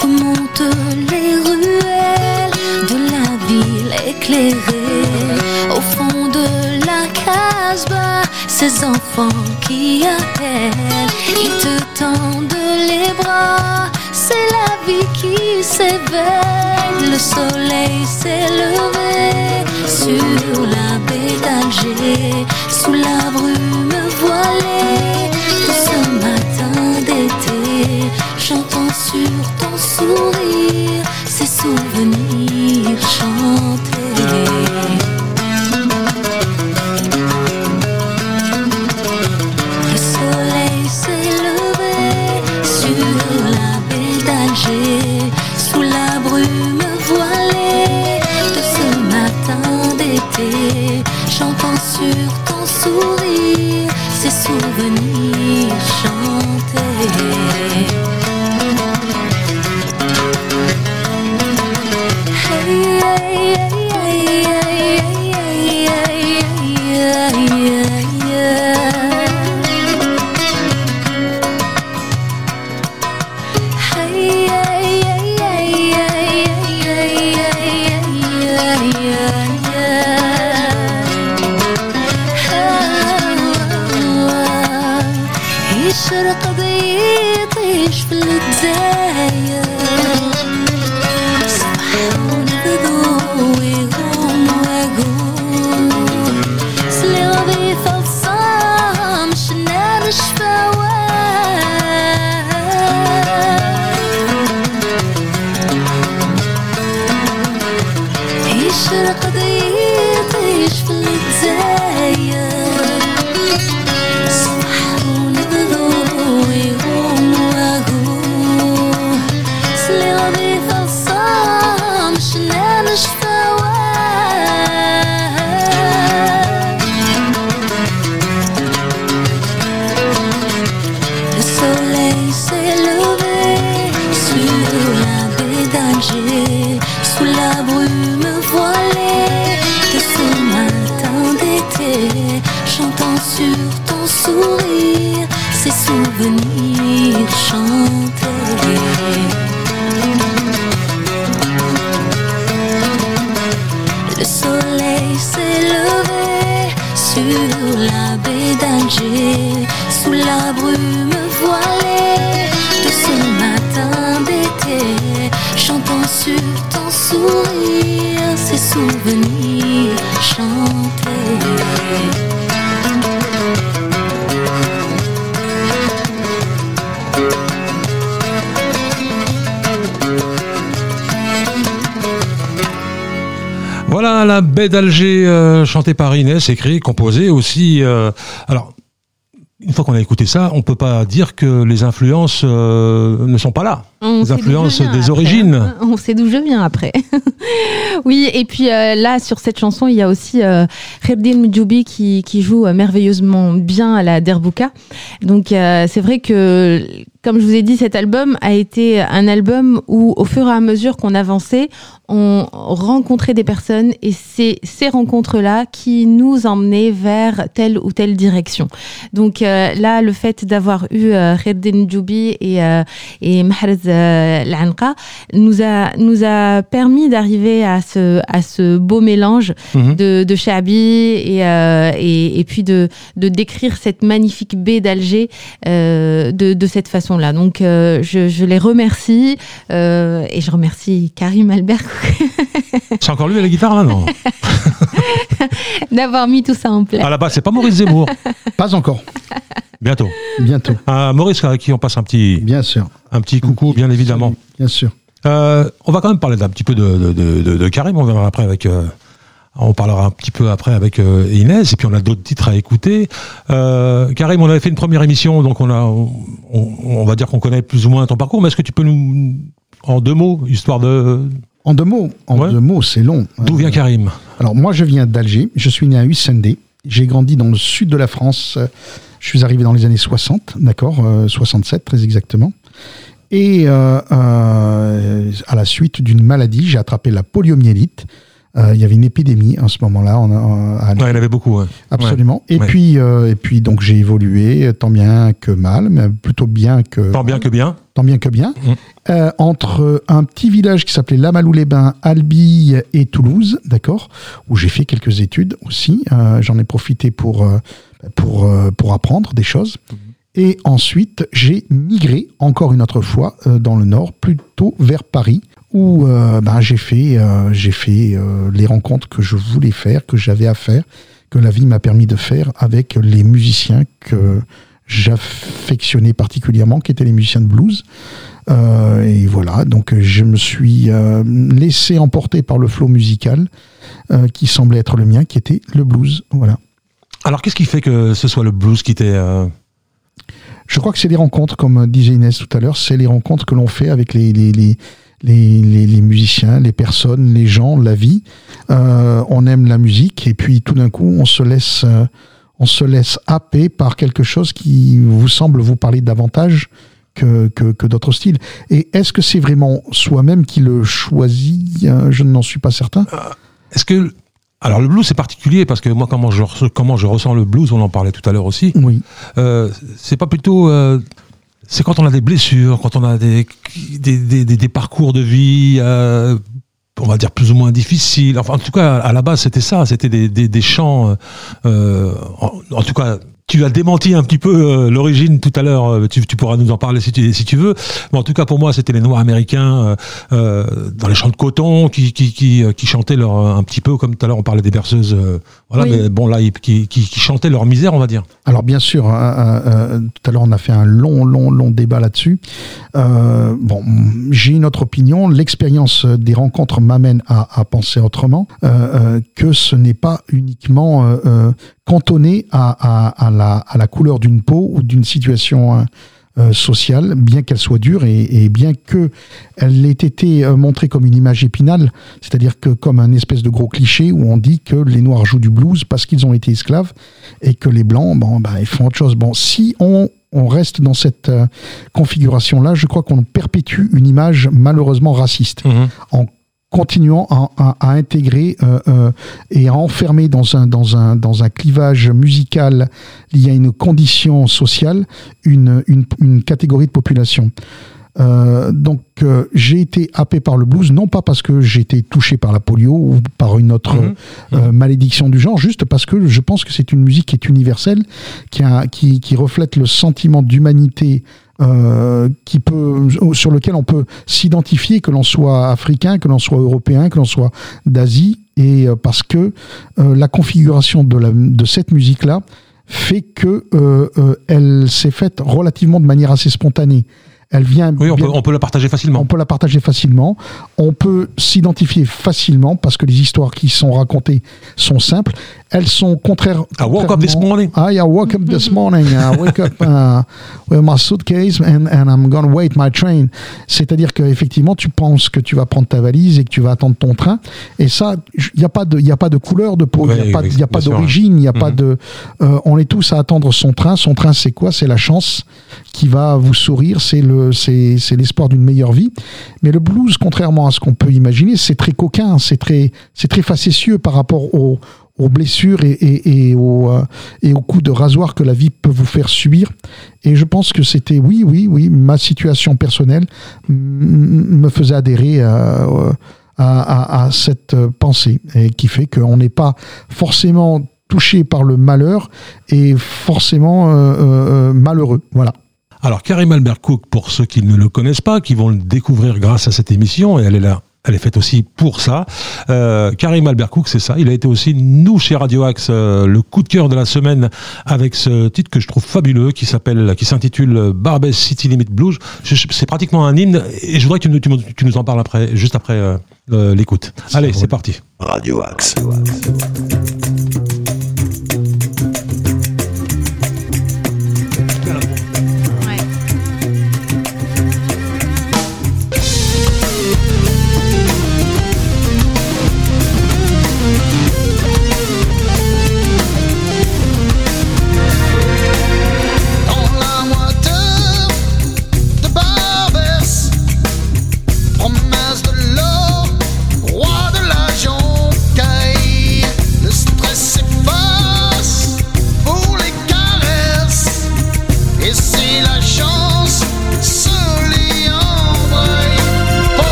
remontent les ruelles de la ville éclairée. Au Casbah, ces enfants qui appellent, ils te tendent les bras. C'est la vie qui s'éveille. Le soleil s'est levé sur la baie d'Alger, sous la brume voilée de ce matin d'été. J'entends sur ton sourire ces souvenirs chantés. d'Alger euh, chantée par Inès, écrit, composée aussi. euh, alors, une fois qu'on a écouté ça, on peut pas dire que les influences euh, ne sont pas là. On Les influences des après, origines. On sait d'où je viens après. oui, et puis euh, là, sur cette chanson, il y a aussi euh, Kherdin Mdjoubi qui, qui joue merveilleusement bien à la Derbouka. Donc c'est vrai que, comme je vous ai dit, cet album a été un album où, au fur et à mesure qu'on avançait, on rencontrait des personnes et c'est ces rencontres-là qui nous emmenaient vers telle ou telle direction. Donc euh, là, le fait d'avoir eu euh, Kherdin Mdjoubi et, euh, et Mahrez euh, Lanqa nous a, nous a permis d'arriver à ce, à ce beau mélange Mhm. de, et, euh, et, et puis de, de décrire cette magnifique baie d'Alger de, de cette façon-là. Donc euh, je, je les remercie euh, et je remercie Karim Albert C'est encore lui à la guitare là, non d'avoir mis tout ça en place. À la base, c'est pas Maurice Zemmour. Pas encore. Bientôt. Bientôt. Ah, Maurice, à qui on passe un petit, Bien sûr. un petit coucou, bien évidemment. Bien sûr. Euh, on va quand même parler d'un petit peu de, de, de, de- de Karim. On verra après avec. On parlera un petit peu après avec euh, Inès, et puis on a d'autres titres à écouter. Euh, Karim, on avait fait une première émission, donc on a, on, on va dire qu'on connaît plus ou moins ton parcours. Mais est-ce que tu peux nous, en deux mots, histoire de, En deux mots, en Ouais. deux mots, c'est long. d'où vient Euh, Karim? Alors moi, je viens d'Alger. Je suis né à Hussendé. J'ai grandi dans le sud de la France. Je suis arrivé dans les années 60, d'accord, euh, 67 très exactement. Et euh, euh, à la suite d'une maladie, j'ai attrapé la poliomyélite. Euh, il y avait une épidémie à ce moment-là. Ouais, il y en avait beaucoup. ouais. Absolument. Et puis, euh, et puis donc j'ai évolué tant bien que mal, mais plutôt bien que Tant bien que bien. tant bien que bien, Mm. euh, entre un petit village qui s'appelait Lamalou-les-Bains, Albi et Toulouse, d'accord, où j'ai fait quelques études aussi. J'en ai profité pour, pour, pour apprendre des choses. Et ensuite, j'ai migré encore une autre fois euh, dans le nord, plutôt vers Paris, où euh, ben, j'ai fait, euh, j'ai fait euh, les rencontres que je voulais faire, que j'avais à faire, que la vie m'a permis de faire avec les musiciens que j'affectionnais particulièrement, qui étaient les musiciens de blues. Euh, et voilà, donc je me suis euh, laissé emporter par le flot musical euh, qui semblait être le mien, qui était le blues. Voilà. Alors, qu'est-ce qui fait que ce soit le blues qui t'est. euh, Je crois que c'est les rencontres, comme disait Inès tout à l'heure, c'est les rencontres que l'on fait avec les, les, les, les, les- les musiciens, les personnes, les gens, la vie. Euh, on aime la musique et puis tout d'un coup, on se laisse, euh, on se laisse happer par quelque chose qui vous semble vous parler davantage que, que, que d'autres styles. Et est-ce que c'est vraiment soi-même qui le choisit? Euh, Je n'en suis pas certain. Est-ce que. Alors, le blues, c'est particulier parce que moi, comment je, comment je ressens le blues, on en parlait tout à l'heure aussi. Oui. Euh, c'est pas plutôt. euh, c'est quand on a des blessures, quand on a des, des, parcours de vie, euh, on va dire plus ou moins difficiles. Enfin, en tout cas, à la base, c'était ça. C'était des, chants. euh, en tout cas, tu as démenti un petit peu euh, l'origine tout à l'heure. euh, Tu, tu pourras nous en parler si tu, si tu veux. Mais en tout cas, pour moi, c'était les Noirs américains euh, euh, dans les champs de coton qui, qui, qui, qui chantaient leur, un petit peu, comme tout à l'heure, on parlait des berceuses. euh, voilà, Oui. mais bon, là, ils- qui, chantaient leur misère, on va dire. Alors bien sûr, hein, euh, euh, tout à l'heure on a fait un long, long, long débat là-dessus. Euh, bon, j'ai une autre opinion. L'expérience des rencontres m'amène à, à penser autrement, que ce n'est pas uniquement cantonné à, à, à la, à la couleur d'une peau ou d'une situation euh, euh, sociale, bien qu'elle soit dure et, et bien que elle ait été euh, montrée comme une image épinale, c'est-à-dire que comme un espèce de gros cliché où on dit que les Noirs jouent du blues parce qu'ils ont été esclaves et que les Blancs, bon, bah, ils font autre chose. Bon, si on on reste dans cette euh, configuration-là, je crois qu'on perpétue une image malheureusement raciste Mhm. en continuant à, à- à intégrer euh, euh, et à enfermer dans un, dans, un, dans un clivage musical lié à une condition sociale une, une, une catégorie de population. Euh, donc euh, j'ai été happé par le blues, non pas parce que j'ai été touché par la polio ou par une autre Mhm. euh, malédiction du genre, juste parce que je pense que c'est une musique qui est universelle, qui, a, qui, qui reflète le sentiment d'humanité euh, qui peut, sur lequel on peut s'identifier, que l'on soit africain, que l'on soit européen, que l'on soit d'Asie, et euh, parce que euh, la configuration de, la, de cette musique-là fait que euh, euh, elle s'est faite relativement de manière assez spontanée. Elle vient Oui, on bien- peut, on peut la partager facilement. on peut la partager facilement. On peut s'identifier facilement parce que les histoires qui sont racontées sont simples. Elles sont contraires. I woke up this morning. I, I woke up this morning. I wake up uh, with my suitcase and, and I'm going to wait my train. C'est-à-dire qu'effectivement, tu penses que tu vas prendre ta valise et que tu vas attendre ton train. Et ça, il n'y a pas de, il y a pas de couleur de peau, il n'y a pas, oui, a d'origine, il n'y a pas de. euh, on est tous à attendre son train. Son train, c'est quoi? C'est la chance qui va vous sourire. C'est le, c'est, c'est l'espoir d'une meilleure vie. Mais le blues, contrairement à ce qu'on peut imaginer, c'est très coquin, c'est très, c'est très facétieux par rapport aux, aux blessures et, aux, euh, coups de rasoir que la vie peut vous faire subir. Et je pense que c'était, oui, oui, oui, ma situation personnelle me faisait adhérer à, à, cette pensée et qui fait qu'on n'est pas forcément touché par le malheur et forcément euh, euh, euh, malheureux. Voilà. Alors, Karim Albert Cook, pour ceux qui ne le connaissent pas, qui vont le découvrir grâce à cette émission, et elle est là. Elle est faite aussi pour ça. Euh, Karim Albert Cook, c'est ça. Il a été aussi, nous, chez Radio Axe, euh, le coup de cœur de la semaine avec ce titre que je trouve fabuleux, qui s'appelle, qui s'intitule Barbès City Limit Blues. C'est pratiquement un hymne, et je voudrais que tu, nous- tu nous- tu nous en parles après, juste après euh, euh, l'écoute. Allez, c'est parti. Radio Axe. Dans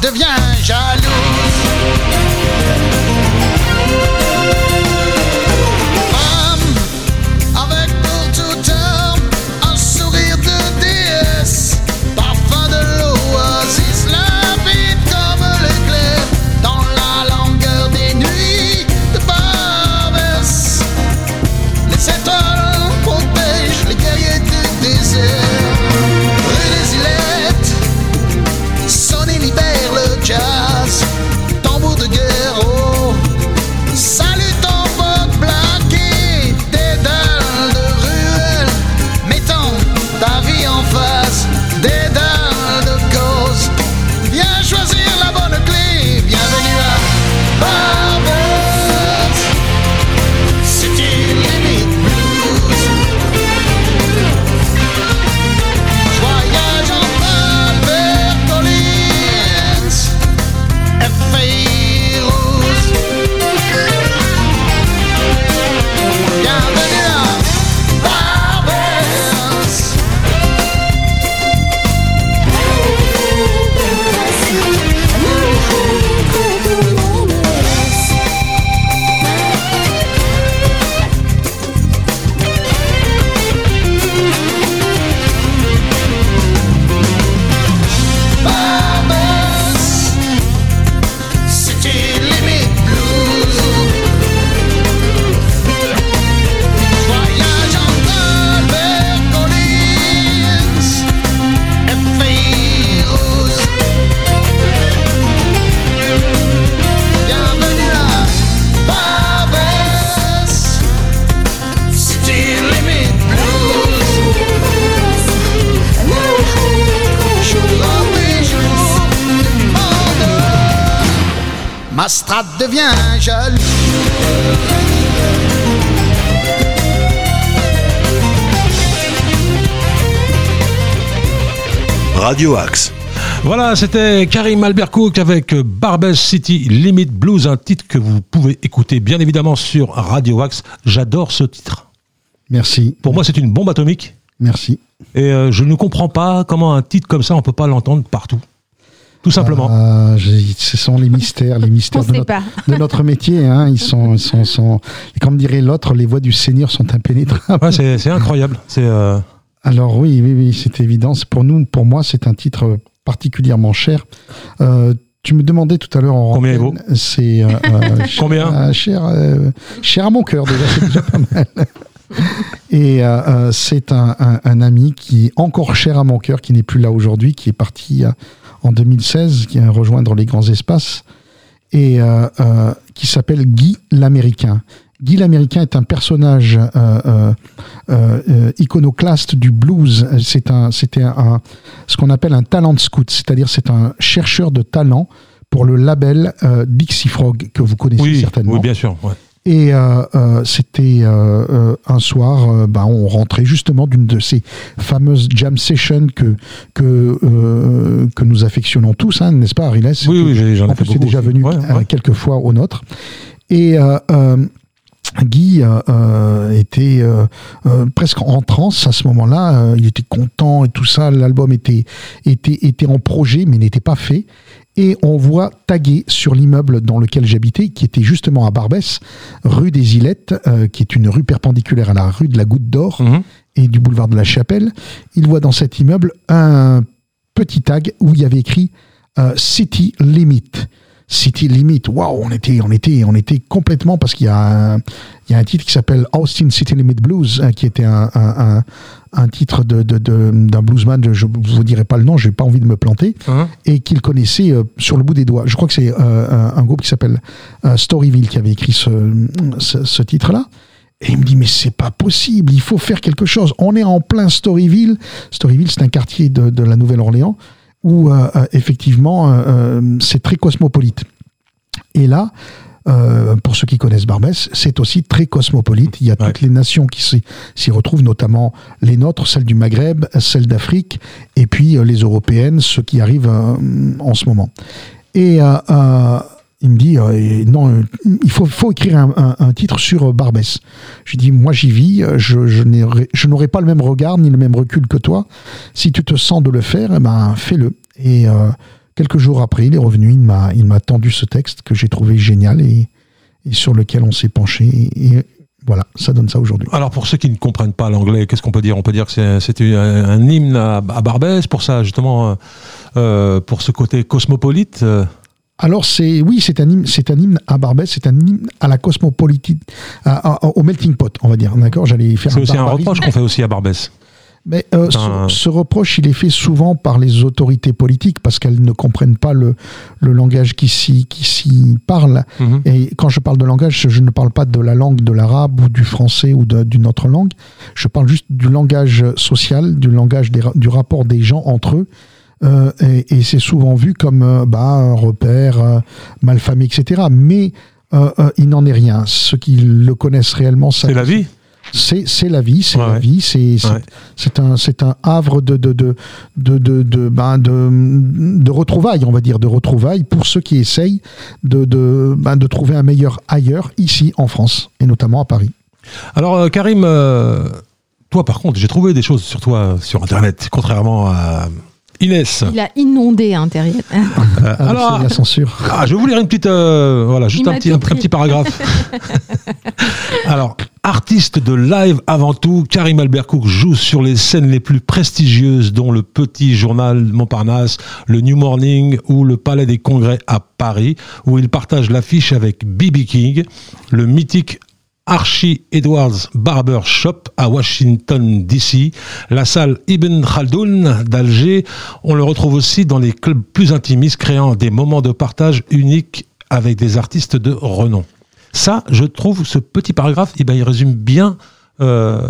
devient jalouse. Strate devient jaloux. Radio Axe. Voilà, c'était Karim Albert Cook avec Barbès City Limit Blues, un titre que vous pouvez écouter bien évidemment sur Radio Wax. J'adore ce titre. Merci. Pour moi, c'est une bombe atomique. Merci. Et euh, je ne comprends pas comment un titre comme ça, on peut pas l'entendre partout. Tout simplement. Ah, ce sont les mystères, les mystères de notre, pas. de notre métier. Hein. Ils sont, ils sont, comme dirait l'autre, les voix du Seigneur sont impénétrables. Ouais, c'est incroyable. C'est euh, Alors oui, oui, oui, c'est évident. C'est Pour nous, pour moi, c'est un titre particulièrement cher. Euh, tu me demandais tout à l'heure en Combien C'est euh, cher- Combien cher, euh, cher à mon cœur déjà, c'est déjà pas mal. Et c'est un, un- un ami qui est encore cher à mon cœur, qui n'est plus là aujourd'hui, qui est parti euh, en 2016, qui a rejoindre les grands espaces, et euh, euh, qui s'appelle Guy l'Américain. Guy l'Américain est un personnage euh, iconoclaste du blues. C'est un, c'était un, ce qu'on appelle un talent scout, c'est-à-dire c'est un chercheur de talent pour le label Dixie Frog que vous connaissez oui, certainement. oui, bien sûr. ouais. Et euh, euh, c'était euh, un soir, bah, on rentrait justement d'une de ces fameuses jam sessions que que que nous affectionnons tous, hein, n'est-ce pas, Ariles Oui, oui, j'ai- j'en ai fait beaucoup. déjà venu Ouais, ouais. quelques fois au nôtre. Et Guy euh, était euh, euh, presque en transe à ce moment-là. Il était content et tout ça. L'album était, était, était en projet, mais n'était pas fait. Et on voit tagué sur l'immeuble dans lequel j'habitais, qui était justement à Barbès, rue des Ilettes, euh, qui est une rue perpendiculaire à la rue de la Goutte d'Or Mhm. et du boulevard de la Chapelle. Il voit dans cet immeuble un petit tag où il y avait écrit euh, City Limit. City Limit, waouh, on était, on était, on était complètement parce qu'il y a un, il y a un titre qui s'appelle Austin City Limit Blues, hein, qui était un, un, un, un titre de, de, de- d'un bluesman, je ne vous dirai pas le nom, j'ai pas envie de me planter, Hein et qu'il connaissait euh, sur le bout des doigts. Je crois que c'est euh, un, un groupe qui s'appelle euh, Storyville qui avait écrit ce, ce, ce titre-là. Et il me dit, mais c'est pas possible, il faut faire quelque chose. On est en plein Storyville. Storyville, c'est un quartier de, de la Nouvelle-Orléans où, euh, euh, effectivement, euh, c'est très cosmopolite. Et là, euh, pour ceux qui connaissent Barbès, c'est aussi très cosmopolite. Il y a Ouais. toutes les nations qui s'y- retrouvent, notamment les nôtres, celles du Maghreb, celles d'Afrique, et puis euh, les européennes, ceux qui arrivent euh, en ce moment. Et il me dit, euh, non, euh, il faut, faut écrire un, un- titre sur euh, Barbès. Je lui dis, moi j'y vis, je, je n'aurai pas le même regard ni le même recul que toi. Si tu te sens de le faire, eh ben, fais-le. Et quelques jours après, il est revenu, il m'a, il m'a tendu ce texte que j'ai trouvé génial et, sur lequel on s'est penché. Et, voilà, ça donne ça aujourd'hui. Alors pour ceux qui ne comprennent pas l'anglais, qu'est-ce qu'on peut dire? On peut dire que c'était un, un hymne à, Barbès pour ça justement, pour ce côté cosmopolite. Alors c'est oui, c'est un hymne, c'est un hymne à Barbès, c'est un hymne à la cosmopolitique, à- à- au melting pot, on va dire. D'accord, j'allais faire c'est aussi un reproche qu'on fait aussi à Barbès. Mais euh, ce, reproche, il est fait souvent par les autorités politiques parce qu'elles ne comprennent pas le, le langage qui s'y qui s'y parle. Mhm. Et quand je parle de langage, je ne parle pas de la langue de l'arabe ou du français ou d'une autre langue. Je parle juste du langage social, du langage des du rapport des gens entre eux. Euh, et et c'est souvent vu comme euh, bah, un repère euh, malfamé, etc. Mais il n'en est rien. Ceux qui le connaissent réellement, ça- C'est la vie. c'est c'est la vie, c'est Ouais, la ouais. vie, c'est c'est- Ouais. un c'est un havre de de de de de de, ben, de de retrouvailles, on va dire de retrouvailles pour ceux qui essayent de de ben, de trouver un meilleur ailleurs ici en France et notamment à Paris. Alors Karim, euh, toi par contre, j'ai trouvé des choses sur toi sur Internet, contrairement à Inès. Il a inondé Internet. Euh, Ah, alors, c'est la censure. Ah, je vais vous lire une petite, euh, voilà, juste un petit, un, un petit paragraphe. Alors, artiste de live avant tout, Karim Albert Cook joue sur les scènes les plus prestigieuses, dont le Petit Journal Montparnasse, le New Morning ou le Palais des Congrès à Paris, où il partage l'affiche avec B.B. King, le mythique Archie Edwards Barber Shop à Washington DC, la salle Ibn Khaldoun d'Alger. On le retrouve aussi dans les clubs plus intimistes, créant des moments de partage uniques avec des artistes de renom. Ça, je trouve, ce petit paragraphe, eh ben, il résume bien euh,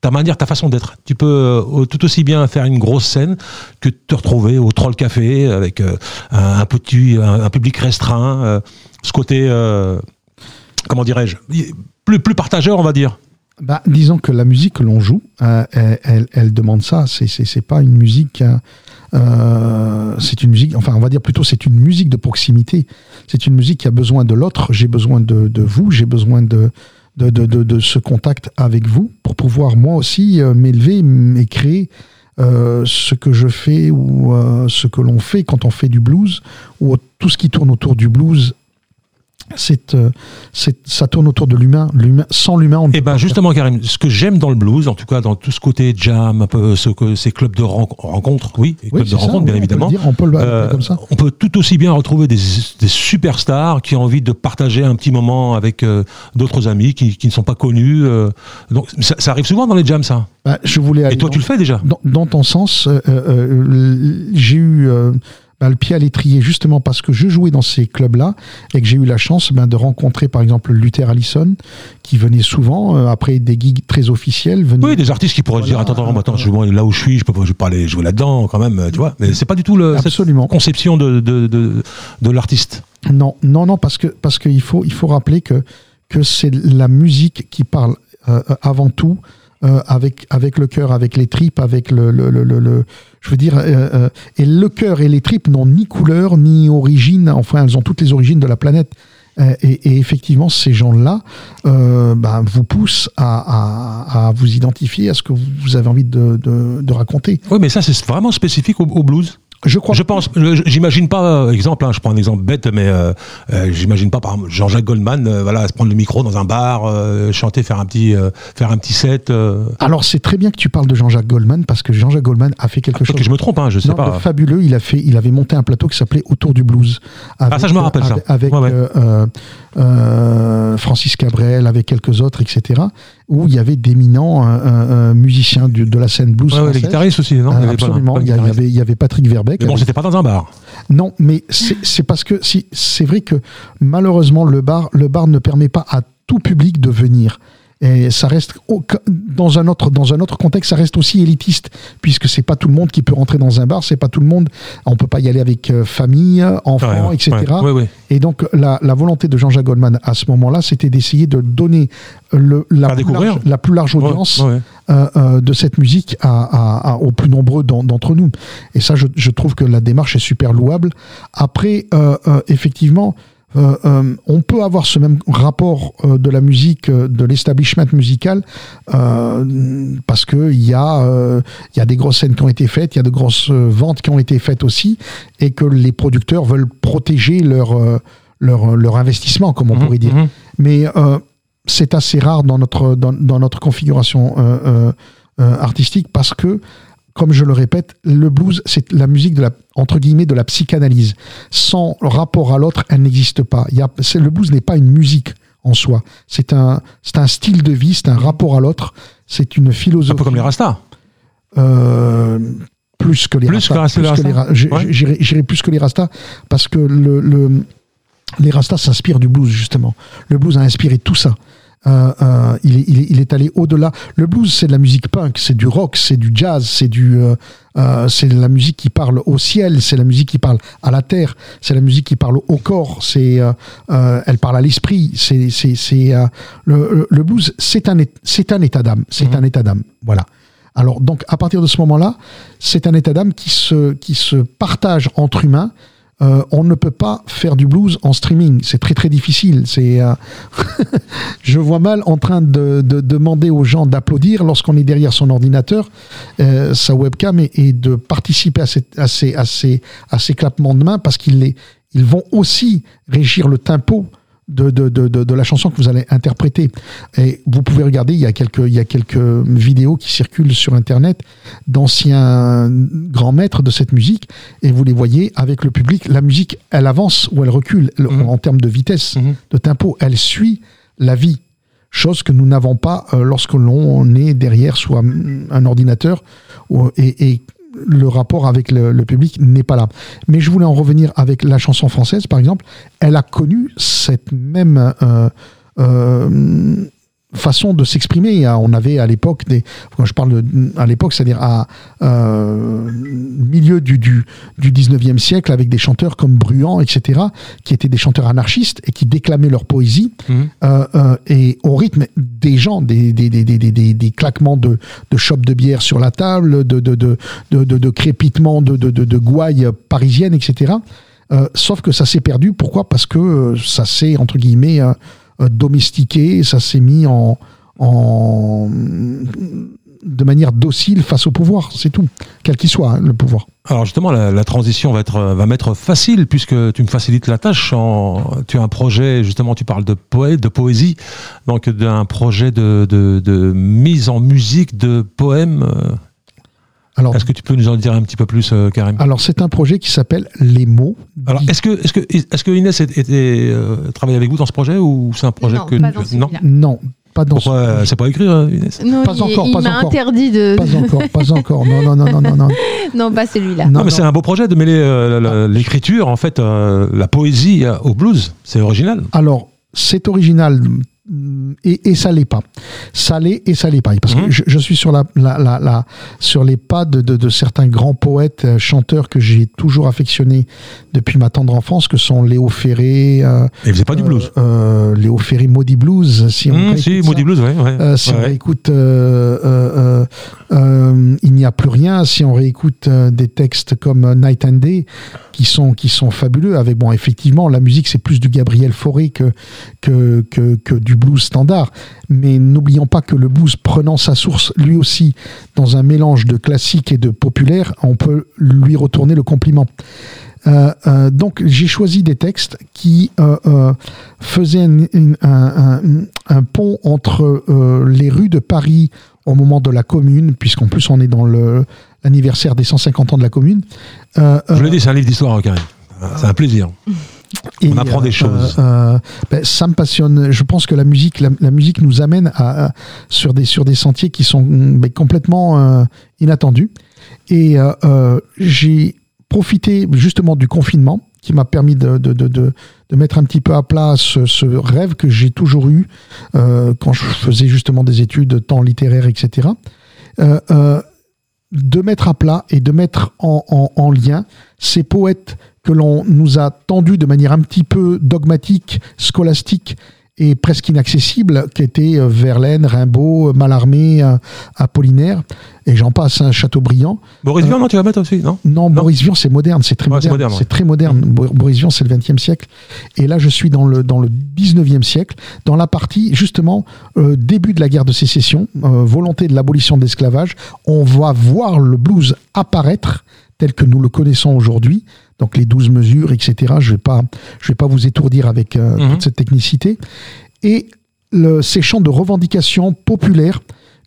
ta manière, ta façon d'être. Tu peux euh, tout aussi bien faire une grosse scène que te retrouver au Troll Café avec euh, un, un public restreint. ce côté, comment dirais-je, plus, plus partageur, on va dire. Bah, disons que la musique que l'on joue, euh, elle, demande ça. C'est, c'est, pas une musique. euh, euh, c'est une musique. Enfin, on va dire plutôt, c'est une musique de proximité. C'est une musique qui a besoin de l'autre. J'ai besoin de, de vous. J'ai besoin de de, de, de, ce contact avec vous pour pouvoir moi aussi m'élever et créer ce que je fais ou ce que l'on fait quand on fait du blues ou tout ce qui tourne autour du blues. C'est, euh, ça tourne autour de l'humain. l'humain sans l'humain, on ne Et peut ben pas faire justement, Karim, ce que j'aime dans le blues, en tout cas dans tout ce côté jam, un peu ce que ces clubs de ren- rencontres, oui, les Oui, clubs de ça, rencontres, bien oui, évidemment. On peut le, dire, on peut le appeler Euh, comme ça. on peut tout aussi bien retrouver des, des superstars qui ont envie de partager un petit moment avec euh, d'autres amis qui, qui ne sont pas connus. euh. donc ça, ça arrive souvent dans les jams, ça. Bah, je voulais Et toi, dans, tu le fais déjà? dans, dans ton sens. j'ai eu bah, le pied à l'étrier justement parce que je jouais dans ces clubs-là et que j'ai eu la chance ben, de rencontrer par exemple Luther Allison qui venait souvent euh, après des gigs très officiels. Venait, Oui, des artistes qui pourraient Voilà, dire attends, attends, euh, attends, je, là où je suis, je peux, pas- je peux pas aller jouer là-dedans quand même, tu vois. Mais c'est pas du tout le, cette Absolument. conception de, de, de, de l'artiste. Non, non, non, parce que parce qu'il faut il faut rappeler que que c'est la musique qui parle euh, avant tout euh, avec avec le cœur, avec les tripes, avec le le, le, le- le- je veux dire euh, euh, et le cœur et les tripes n'ont ni couleur ni origine. Enfin, elles ont toutes les origines de la planète. Euh, Et, et effectivement, ces gens-là euh, ben, vous poussent à, à, à vous identifier à ce que vous avez envie de, de, de raconter. Oui, mais ça, c'est vraiment spécifique au blues. Je crois. Je pense, je- j'imagine pas, euh, exemple, hein, je prends un exemple bête, mais euh, euh, j'imagine pas, par exemple, Jean-Jacques Goldman, euh, voilà, se prendre le micro dans un bar, euh, chanter, faire un petit, euh, faire un petit set. Euh, Alors c'est très bien que tu parles de Jean-Jacques Goldman parce que Jean-Jacques Goldman a fait quelque chose que je me trompe, hein, je sais Non, pas. de fabuleux. Il a fait, il avait monté un plateau qui s'appelait Autour du blues. Avec, Ah, ça, je me rappelle, ça. Avec, avec, Ouais, ouais. euh, euh, euh, Francis Cabrel, avec quelques autres, etc. Où il y avait d'éminents euh, euh, musiciens du- de la scène blues Ouais, ouais, les guitaristes aussi, non? Euh, Il y absolument. il, y avait, il y avait Patrick Verbeck. Mais bon, c'était pas dans un bar. non, mais c'est c'est parce que si c'est vrai que malheureusement le bar, le bar ne permet pas à tout public de venir. Et ça reste dans un autre dans un autre contexte, ça reste aussi élitiste puisque c'est pas tout le monde qui peut rentrer dans un bar, c'est pas tout le monde. On peut pas y aller avec euh, famille, enfants, Ouais, etc. ouais, ouais, ouais. Et donc la, la volonté de Jean-Jacques Goldman à ce moment-là, c'était d'essayer de donner le, la, plus large, la plus large audience euh, euh, de cette musique à, à- à- aux plus nombreux d'en- d'entre nous. Et ça, je, je trouve que la démarche est super louable. Après, euh, euh, effectivement, euh, euh, on peut avoir ce même rapport euh, de la musique, de l'establishment musical, parce que il y a, il y a des grosses scènes qui ont été faites, il y a de grosses ventes qui ont été faites aussi, et que les producteurs veulent protéger leur leur, leur investissement, comme on Mhm, pourrait dire mhm. mais c'est assez rare dans notre, dans, dans notre configuration artistique parce que, comme je le répète, le blues, c'est la musique de la, entre guillemets, de la psychanalyse. Sans rapport à l'autre, elle n'existe pas. Il y a, le blues n'est pas une musique en soi. C'est un, c'est un style de vie, c'est un rapport à l'autre, c'est une philosophie. Un peu comme les Rastas. Euh, plus que les Plus que Rastas. les plus que les Rastas Ouais. J'irai plus que les Rastas parce que le, le- les Rastas s'inspirent du blues justement. Le blues a inspiré tout ça. Euh, euh, il, est, il, il est allé au-delà. Le blues, c'est de la musique punk, c'est du rock, c'est du jazz, c'est du, euh, euh, c'est de la musique qui parle au ciel, c'est la musique qui parle à la terre, c'est la musique qui parle au corps, c'est, euh, euh, elle parle à l'esprit. C'est, c'est, c'est euh, le, le- blues, c'est un, c'est un état d'âme, c'est un état d'âme. Voilà. Alors donc à partir de ce moment-là, c'est un état d'âme qui se, qui se partage entre humains. Euh, on ne peut pas faire du blues en streaming, c'est très très difficile. C'est, euh, je vois mal en train de, de demander aux gens d'applaudir lorsqu'on est derrière son ordinateur, euh, sa webcam, et, et de participer à, à ces, à, ces, à ces clappements de mains parce qu'ils les, ils vont aussi régir le tempo de, de, de, de, de la chanson que vous allez interpréter. Et vous pouvez regarder, il y a quelques, il y a quelques vidéos qui circulent sur Internet d'anciens grands maîtres de cette musique, et vous les voyez avec le public. La musique, elle avance ou elle recule le- Mhm. en termes de vitesse, Mhm. de tempo. Elle suit la vie. Chose que nous n'avons pas euh, lorsque l'on est derrière soit un ordinateur et, et le rapport avec le, public n'est pas là. Mais je voulais en revenir avec la chanson française, par exemple. Elle a connu cette même euh, euh, façons de s'exprimer. On avait à l'époque des, quand je parle de, à l'époque, c'est-à-dire à, euh, milieu du, du, du 19e siècle, avec des chanteurs comme Bruant, etc., qui étaient des chanteurs anarchistes et qui déclamaient leur poésie Mhm. euh, euh, et au rythme des gens, des, des, des, des, des, des claquements de, de chopes de bière sur la table, de, de, de, de, de, de crépitements de, de, de, de gouailles parisiennes, etc. Sauf que ça s'est perdu. Pourquoi? Parce que ça s'est, entre guillemets, domestiqué, ça s'est mis en, de manière docile face au pouvoir, c'est tout, quel qu'il soit hein, le pouvoir. Alors justement, la, transition va être va m'être facile puisque tu me facilites la tâche. Tu as un projet, justement, tu parles de de poésie, donc d'un projet de, mise en musique de poèmes. Alors, Est-ce que tu peux nous en dire un petit peu plus, euh, Karim? alors c'est un projet qui s'appelle Les mots. Alors, est-ce que, est-ce que, est-ce que Inès était, euh, travaille avec vous dans ce projet ou c'est un projet Non, que pas dans non. Non, pas dans Pourquoi ce euh, c'est pas écrire, euh, Inès? Non, Pas il, encore, il pas m'a encore. interdit de. Pas encore, pas encore. Non, non, non, non, non, non. non, pas celui-là. Non, Non, mais non. c'est un beau projet de mêler euh, la- l'écriture, en fait, euh, la poésie euh, au blues. C'est original. Alors, c'est original et, et ça l'est pas. Ça l'est et ça l'est pas. Parce Mhm. que je, je suis sur, la, la, la, la- sur les pas de, de, de certains grands poètes, euh, chanteurs que j'ai toujours affectionnés depuis ma tendre enfance, que sont Léo Ferré. euh, Et faisait pas du blues. euh, Léo Ferré, Maudit Blues. Si on Mmh, si. Moody Blues, ouais. Euh, on réécoute euh, euh, euh, euh, Il n'y a plus rien, si on réécoute euh, des textes comme euh, Night and Day, qui sont, qui sont fabuleux, avec, bon, effectivement, la musique, c'est plus du Gabriel Fauré que, que, que, que du blues standard. Mais n'oublions pas que le blues, prenant sa source, lui aussi, dans un mélange de classique et de populaire, on peut lui retourner le compliment. Euh, euh, donc j'ai choisi des textes qui euh, faisaient un, un- un- un- un pont entre les rues de Paris au moment de la commune, puisqu'en plus on est dans le- l'anniversaire des 150 ans de la commune. Je l'ai dit, c'est un livre d'histoire, Karim. C'est un plaisir. Et, On apprend des choses. euh, ben, ça me passionne. Je pense que la musique, la, la musique nous amène à, à- sur des sur des sentiers qui sont mm, ben, complètement euh, inattendus. Et euh, euh, j'ai profité justement du confinement qui m'a permis de, de, de, de, de mettre un petit peu à plat ce, ce rêve que j'ai toujours eu euh, quand je faisais justement des études tant littéraires, etc. Euh, euh, de mettre à plat et de mettre en, en, en lien ces poètes que l'on nous a tendus de manière un petit peu dogmatique, scolastique et presque inaccessible, qui étaient euh, Verlaine, Rimbaud, Mallarmé, euh, Apollinaire, et j'en passe, un Chateaubriand. Boris Vian, non, tu vas mettre aussi, non? Non, Boris Vian, c'est moderne, c'est très Ouais, c'est moderne. ouais. C'est très moderne. Bo- Boris Vian, c'est le 20e siècle. Et là, je suis dans le, dans le 19e siècle, dans la partie, justement, euh, début de la guerre de sécession, euh, volonté de l'abolition de l'esclavage. On va voir le blues apparaître tel que nous le connaissons aujourd'hui. Donc les 12 mesures, etc. Je ne vais, pas- je vais pas vous étourdir avec euh, Mhm. toute cette technicité. Et le, ces chants de revendication populaire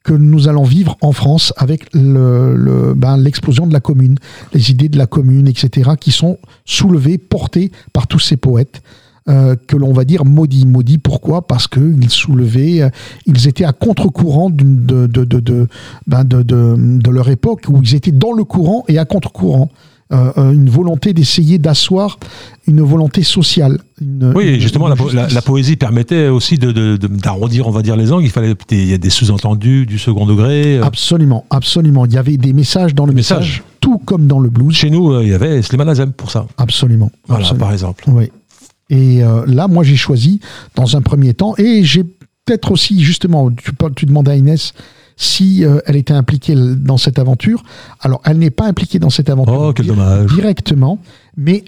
que nous allons vivre en France avec le- le- ben, l'explosion de la commune, les idées de la commune, etc., qui sont soulevées, portées par tous ces poètes. euh, que l'on va dire maudits. Maudits, pourquoi? Parce qu'ils soulevaient, euh, ils étaient à contre-courant d'une- de, de, de, de, ben, de, de leur époque, où ils étaient dans le courant et à contre-courant. Euh, euh, une volonté d'essayer d'asseoir une volonté sociale. une- Oui, une- justement, une la, poésie permettait aussi de- de- de- d'arrondir, on va dire, les angles. Il fallait, il y a des sous-entendus du second degré. euh. Absolument, absolument. Il y avait des messages dans le message, tout comme dans le blues. Chez nous, euh, il y avait Slimane Azem pour ça. Absolument. Voilà, absolument. par exemple. Oui. Et euh, là, moi, j'ai choisi dans un premier temps, et j'ai peut-être aussi, justement, tu, tu demandais à Inès si euh, elle était impliquée dans cette aventure. Alors, elle n'est pas impliquée dans cette aventure Oh, quel di- dommage. directement, mais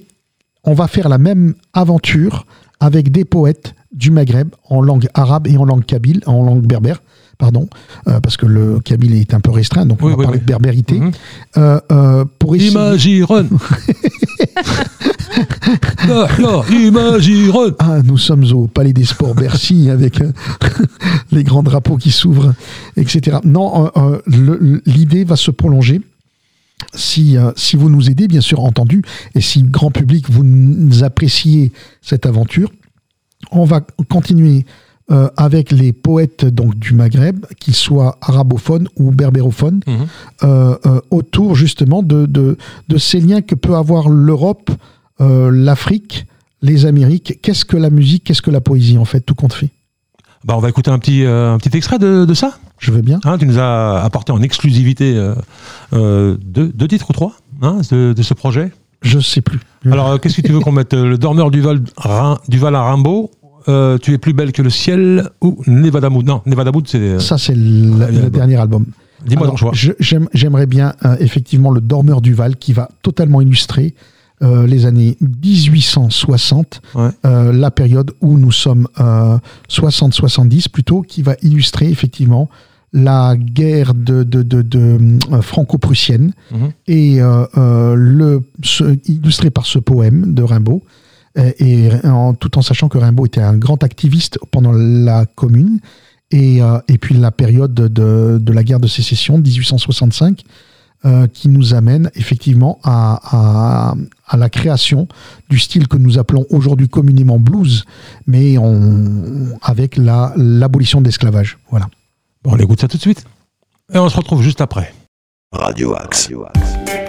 on va faire la même aventure avec des poètes du Maghreb en langue arabe et en langue kabyle, en langue berbère, pardon, euh, parce que le kabyle est un peu restreint, donc on va oui, parler oui. de berbérité, Mhm. euh, euh, pour essayer... Là, là, Imagiron Ah, nous sommes au Palais des Sports Bercy avec euh, les grands drapeaux qui s'ouvrent, etc. Non, l'idée va se prolonger. Si, euh, si vous nous aidez, bien sûr, entendu, et si grand public, vous appréciez cette aventure, on va continuer euh, avec les poètes donc, du Maghreb, qu'ils soient arabophones ou berbérophones, Mhm. euh, euh, autour justement de, de, de ces liens que peut avoir l'Europe, l'Afrique, les Amériques. Qu'est-ce que la musique, qu'est-ce que la poésie en fait, tout compte fait? Bah, on va écouter un petit, un petit extrait de, de ça. Je veux bien. Hein, tu nous as apporté en exclusivité deux, deux titres ou trois hein, de, de ce projet? Je sais plus. Alors, qu'est-ce que tu veux qu'on mette? Le dormeur du Val, du Val à Rimbaud euh, Tu es plus belle que le ciel ou Nevada Mood? Non, Nevada Mood, c'est. euh, Ça, c'est le, Allez, le album. dernier album. Dis-moi ton choix. J'aimerais bien euh, effectivement le Dormeur du Val qui va totalement illustrer euh, les années 1860, Ouais. euh, la période où nous sommes euh, 60-70 plutôt, qui va illustrer effectivement la guerre de, de, de, de, franco-prussienne Mhm. et le, ce- illustré par ce poème de Rimbaud. Euh, Et, en, tout en sachant que Rimbaud était un grand activiste pendant la Commune et, euh, et puis la période de, de la guerre de sécession 1865 euh, qui nous amène effectivement à, à, à la création du style que nous appelons aujourd'hui communément blues, mais on, avec la- l'abolition de l'esclavage. Voilà. Bon, on écoute ça tout de suite. Et on se retrouve juste après. Radio Axe. C'est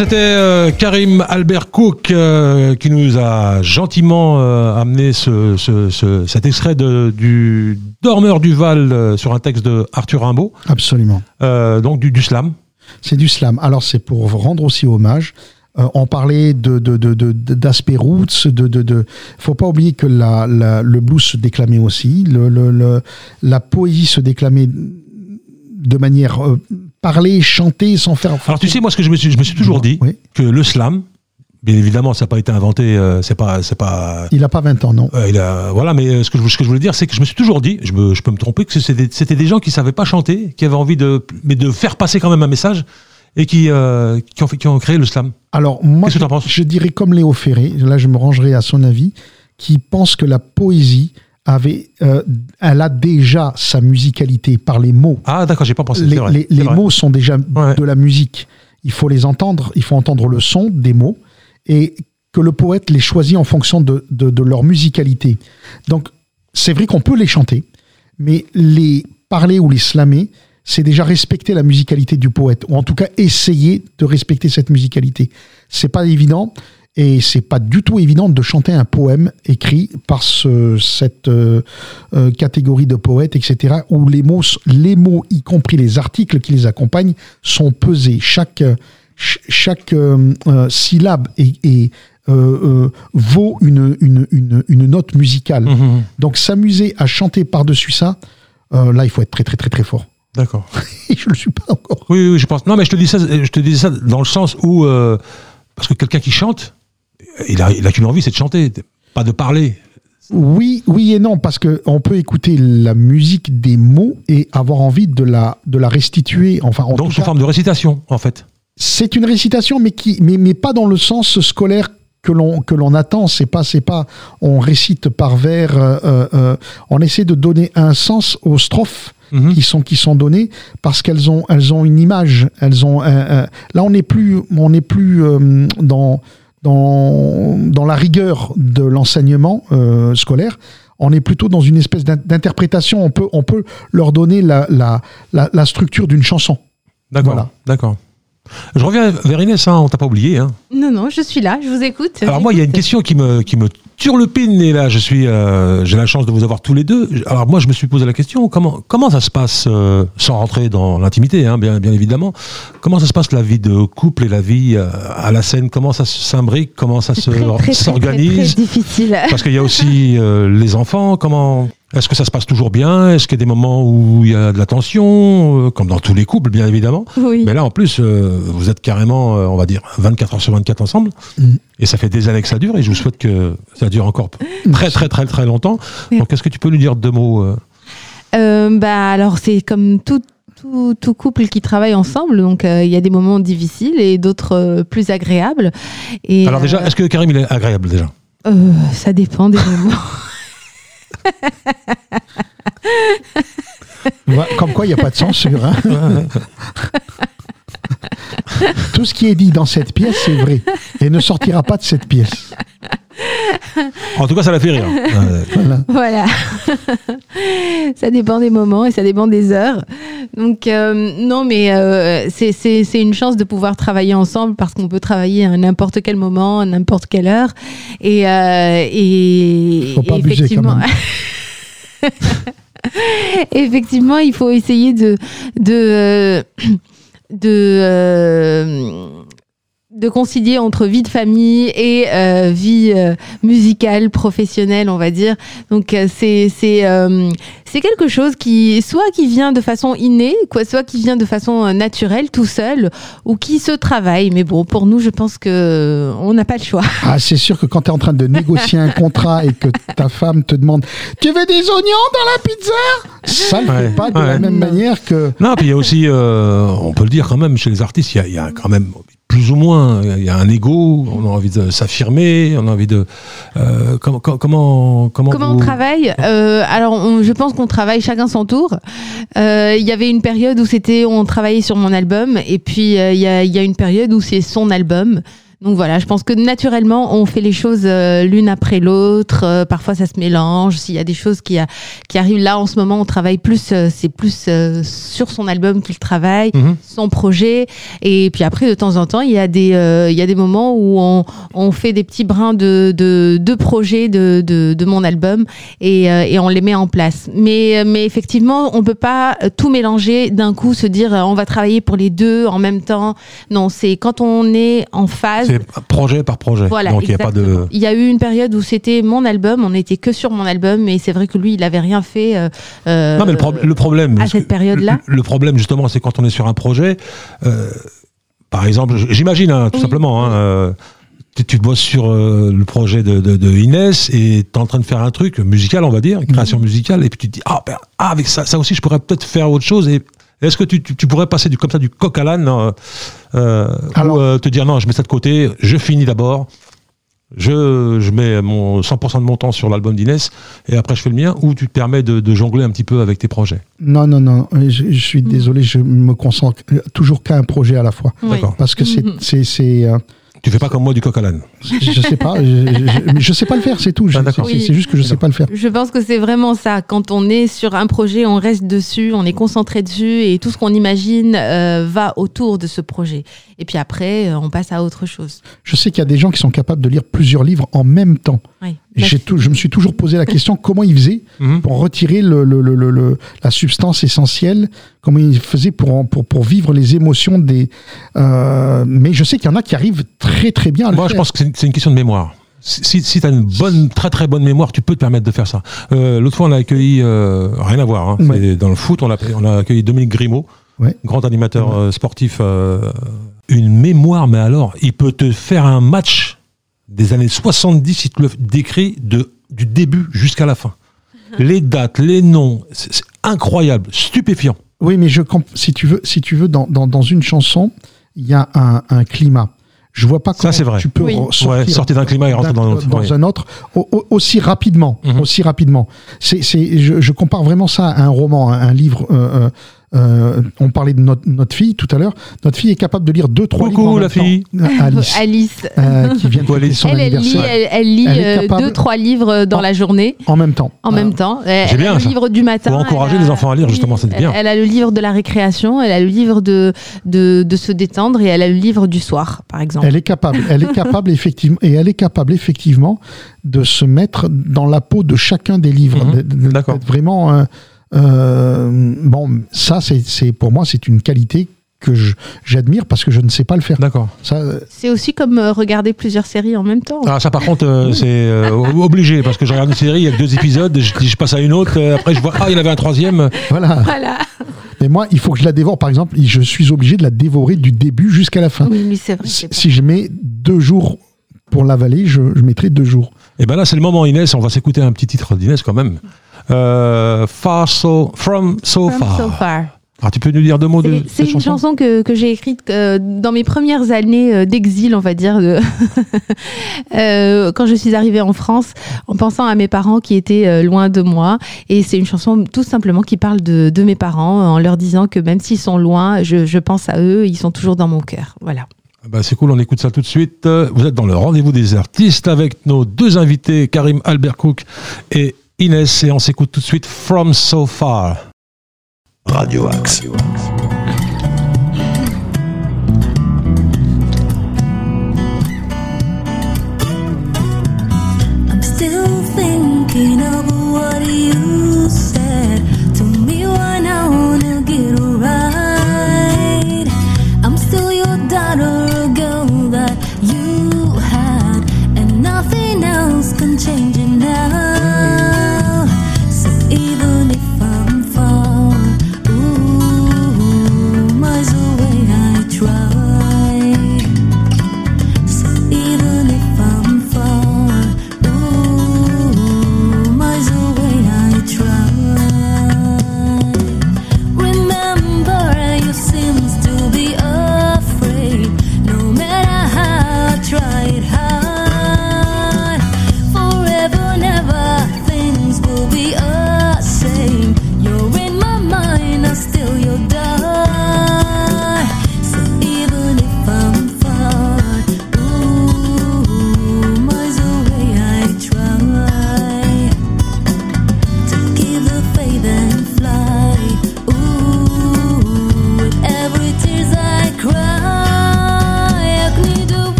c'était euh, Karim Albert Cook euh, qui nous a gentiment euh, amené ce, ce- ce- cet extrait de, du Dormeur du Val sur un texte de Arthur Rimbaud, Absolument. donc du, du slam. C'est du slam. Alors c'est pour rendre aussi hommage on parlait de de de de- de- d'aspect roots, de de de. Faut pas oublier que la, la- le blues se déclamait aussi, le, le, le- la poésie se déclamait de manière parlée, chantée, sans faire. Alors tu sais, moi, ce que je me suis, je me suis toujours dit, Oui. que le slam, bien évidemment, ça n'a pas été inventé, euh, c'est pas, c'est pas. Il a pas 20 ans, non. euh, il a, voilà, mais euh, ce que, je, ce que je voulais dire, c'est que je me suis toujours dit, je, me- je peux me tromper, que c'était c'était des gens qui savaient pas chanter, qui avaient envie de, mais de faire passer quand même un message, et qui, euh, qui, ont, fait- qui ont créé le slam. Alors, moi, Qu'est-ce que je, je dirais comme Léo Ferré, là je me rangerai à son avis, qui pense que la poésie avait, euh, elle a déjà sa musicalité par les mots. Ah, d'accord, j'ai pas pensé. Les, vrai, les- mots sont déjà Ouais. de la musique. Il faut les entendre, il faut entendre le son des mots, et que le poète les choisit en fonction de, de- de leur musicalité. Donc, c'est vrai qu'on peut les chanter, mais les parler ou les slammer, c'est déjà respecter la musicalité du poète, ou en tout cas essayer de respecter cette musicalité. C'est pas évident, et c'est pas du tout évident de chanter un poème écrit par ce- cette euh, euh, catégorie de poètes, etc., où les mots, les mots, y compris les articles qui les accompagnent, sont pesés. Chaque, ch- chaque euh, syllabe est, est, euh, euh, vaut une, une, une, une note musicale. Mhm, Donc s'amuser à chanter par-dessus ça, euh, là, il faut être très, très, très, très fort. D'accord. Je ne le suis pas encore. Oui, oui, je pense. Non, mais je te dis ça, je te dis ça dans le sens où, parce que quelqu'un qui chante, il a, il a qu'une envie, c'est de chanter, pas de parler. Oui, oui et non, parce que on peut écouter la musique des mots et avoir envie de la, de la restituer. Enfin, en Donc sous cas, forme de récitation, en fait. c'est une récitation, mais qui, mais, mais pas dans le sens scolaire que l'on que l'on attend. C'est pas, c'est pas, on récite par vers. euh, euh, euh, on essaie de donner un sens aux strophes Mhm. qui sont qui sont données parce qu'elles ont elles ont une image. Elles ont. là, on n'est plus on n'est plus euh, dans dans dans la rigueur de l'enseignement euh, scolaire. On est plutôt dans une espèce d'in- d'interprétation. On peut on peut leur donner la la la, la structure d'une chanson. D'accord. Voilà. D'accord. Je reviens vers Inès, hein, on t'a pas oublié. Hein. Non, non, je suis là, je vous écoute. Alors moi, il y a une question qui me, qui me turlupine, et là, je suis, euh, j'ai la chance de vous avoir tous les deux. Alors moi, je me suis posé la question, comment, comment ça se passe, euh, sans rentrer dans l'intimité, hein, bien, bien évidemment, comment ça se passe la vie de couple et la vie euh, à la scène? Comment ça s'imbrique? Comment ça s'organise? Parce qu'il y a aussi euh, les enfants, comment est-ce que ça se passe toujours bien? Est-ce qu'il y a des moments où il y a de la tension, euh, comme dans tous les couples, bien évidemment? Oui. mais là, en plus, euh, vous êtes carrément, euh, on va dire, 24 heures sur 24 ensemble. Mm. Et ça fait des années que ça dure. Et je vous souhaite que ça dure encore très, très, très, très longtemps. Donc, est-ce que tu peux nous dire deux mots euh, Euh, bah alors c'est comme tout, tout, tout couple qui travaille ensemble, donc euh, il y a des moments difficiles et d'autres euh, plus agréables. Et, Alors, déjà, euh, est-ce que Karim, il est agréable déjà? Euh, ça dépend des moments. Comme quoi, il n'y a pas de censure. hein. Tout ce qui est dit dans cette pièce, c'est vrai. Et ne sortira pas de cette pièce. En tout cas, ça l'a fait rire. Euh, Voilà. voilà. ça dépend des moments et ça dépend des heures. Donc euh, non, mais euh, c'est- une chance de pouvoir travailler ensemble parce qu'on peut travailler à n'importe quel moment, à n'importe quelle heure. Et, euh, et, Faut pas et abuser, quand effectivement. effectivement, il faut essayer de de euh, de euh, de concilier entre vie de famille et euh, vie euh, musicale, professionnelle, on va dire. Donc euh, c'est c'est euh, c'est quelque chose qui soit qui vient de façon innée, quoi, soit qui vient de façon naturelle, tout seul, ou qui se travaille. Mais bon, pour nous, je pense que on n'a pas le choix. Ah, c'est sûr que quand tu es en train de négocier un contrat et que ta femme te demande Tu veux des oignons dans la pizza? Ça ne Ouais, fait pas de ouais. la même manière que. Non, puis il y a aussi, euh, on peut le dire quand même, chez les artistes, il y a, il y a quand même plus ou moins, il y a un ego, on a envie de s'affirmer, on a envie de... euh, com- com- comment, comment, Comment on travaille Euh, Alors, on- je pense qu'on travaille chacun son tour. Euh, Il y avait une période où c'était on travaillait sur mon album, et puis euh, il y, a, il y a une période où c'est son album. Donc voilà, je pense que naturellement, on fait les choses euh, l'une après l'autre. Euh, parfois, ça se mélange. S'il y a des choses qui, a- qui arrivent là en ce moment, on travaille plus. euh, c'est plus sur son album qu'il travaille, Mhm. son projet. Et puis après, de temps en temps, il y a des, euh, il y a des moments où on, on fait des petits brins de, de, de projets de, de, de mon album et, euh, et on les met en place. Mais, mais effectivement, on peut pas tout mélanger d'un coup, se dire on va travailler pour les deux en même temps. Non, c'est quand on est en phase C'est projet par projet. Voilà, Donc il n'y a pas de. Il y a eu une période où c'était mon album, on n'était que sur mon album, et c'est vrai que lui, il n'avait rien fait. euh, euh, Non, mais le, prob- le problème. à cette période-là Le, le problème, justement, c'est quand on est sur un projet. euh, par exemple, j'imagine, hein, tout Oui. simplement, hein, euh, tu, bosses sur euh, le projet de, de, de Inès et tu es en train de faire un truc musical, on va dire, une création Mhm. musicale, et puis tu te dis, ah, ben, ah, avec ça, ça aussi, je pourrais peut-être faire autre chose. Et est-ce que tu, tu, tu pourrais passer du, comme ça du coq à l'âne euh, euh, Alors- ou euh, te dire, non, je mets ça de côté, je finis d'abord. Je, je mets mon 100% de mon temps sur l'album d'Inès et après je fais le mien ou tu te permets de, de jongler un petit peu avec tes projets? Non, non, non. Je, je suis désolé, je me concentre toujours qu'à un projet à la fois. Oui. D'accord. Parce que c'est, Tu fais pas comme moi du coq à l'âne. je, je sais pas, je, je, je- je sais pas le faire, c'est tout. Je- Ah, d'accord. c'est, Oui. c'est juste que je sais pas le faire. Je pense que c'est vraiment ça. Quand on est sur un projet, on reste dessus, on est concentré dessus et tout ce qu'on imagine euh, va autour de ce projet. Et puis après, euh, on passe à autre chose. Je sais qu'il y a des gens qui sont capables de lire plusieurs livres en même temps. Oui. Et j'ai tout, je me suis toujours posé la question comment ils faisaient Mhm. pour retirer le, le- le- le- le- la substance essentielle, comment ils faisaient pour, pour, pour vivre les émotions des. euh, mais je sais qu'il y en a qui arrivent très très bien à le Moi, je pense que c'est une, c'est une question de mémoire. Si, si tu as une bonne, très très bonne mémoire, tu peux te permettre de faire ça. Euh, L'autre fois, on a accueilli, euh, rien à voir, hein, Ouais. c'est dans le foot, on a, on a accueilli Dominique Grimaud, Ouais. grand animateur euh, sportif. euh, une mémoire, mais alors, il peut te faire un match des années 70, il te le décrit de, du début jusqu'à la fin. Les dates, les noms, c'est incroyable, stupéfiant. Oui, mais je comp- si tu veux, si tu veux dans, dans, dans une chanson, il y a un, un climat. Je vois pas comment c'est vrai. tu peux Oui. sortir, Ouais, sortir d'un climat et rentrer dans un autre, ouais. un autre au- au- aussi rapidement, Mhm. aussi rapidement. C'est, c'est, je, je compare vraiment ça à un roman, un, un livre. euh, euh, on parlait de notre, notre fille tout à l'heure. Notre fille est capable de lire deux, trois Coucou, livres en la même temps. fille. Euh, Alice, Alice. euh, qui vient de Coucou, Alice. son Elle, elle lit, anniversaire elle, elle lit Elle capable- deux, trois livres dans En- la journée en même temps. en même temps. Elle, C'est elle bien, a le ça. livre du matin. Faut encourager elle a- les enfants à lire, justement, c'est bien. Elle, elle a le livre de la récréation, elle a le livre de, de, de se détendre et elle a le livre du soir, par exemple. Elle est capable, elle est capable effectivement, et elle est capable effectivement de se mettre dans la peau de chacun des livres. De- D'accord. d'être Vraiment, euh, euh, bon, ça c'est, c'est pour moi c'est une qualité que j'admire parce que je ne sais pas le faire. D'accord. Ça, euh, C'est aussi comme euh, regarder plusieurs séries en même temps. Ah, ça, par contre, euh, c'est euh, obligé, parce que je regarde une série, il y a que deux épisodes, je, je passe à une autre, euh, après je vois, ah, il y en avait un troisième. voilà. Voilà. Mais moi, il faut que je la dévore. Par exemple, je suis obligé de la dévorer du début jusqu'à la fin. Oui, mais c'est vrai. Si, je mets deux jours pour l'avaler, je, je mettrai deux jours. Et ben là, c'est le moment, Inès, on va s'écouter un petit titre d'Inès quand même. Euh, far so, from so From far. so far. Alors, tu peux nous dire deux mots de C'est- une chanson chanson que, que j'ai écrite euh, dans mes premières années euh, d'exil, on va dire, de Euh, quand je suis arrivée en France, en pensant à mes parents qui étaient loin de moi. Et c'est une chanson tout simplement qui parle de, de mes parents, en leur disant que même s'ils sont loin, je, je pense à eux, ils sont toujours dans mon cœur. Voilà. Ah bah, c'est cool, on écoute ça tout de suite. Vous êtes dans le rendez-vous des artistes avec nos deux invités, Karim Albert Cook et Inès, et on s'écoute tout de suite From So Far. Radio Axe.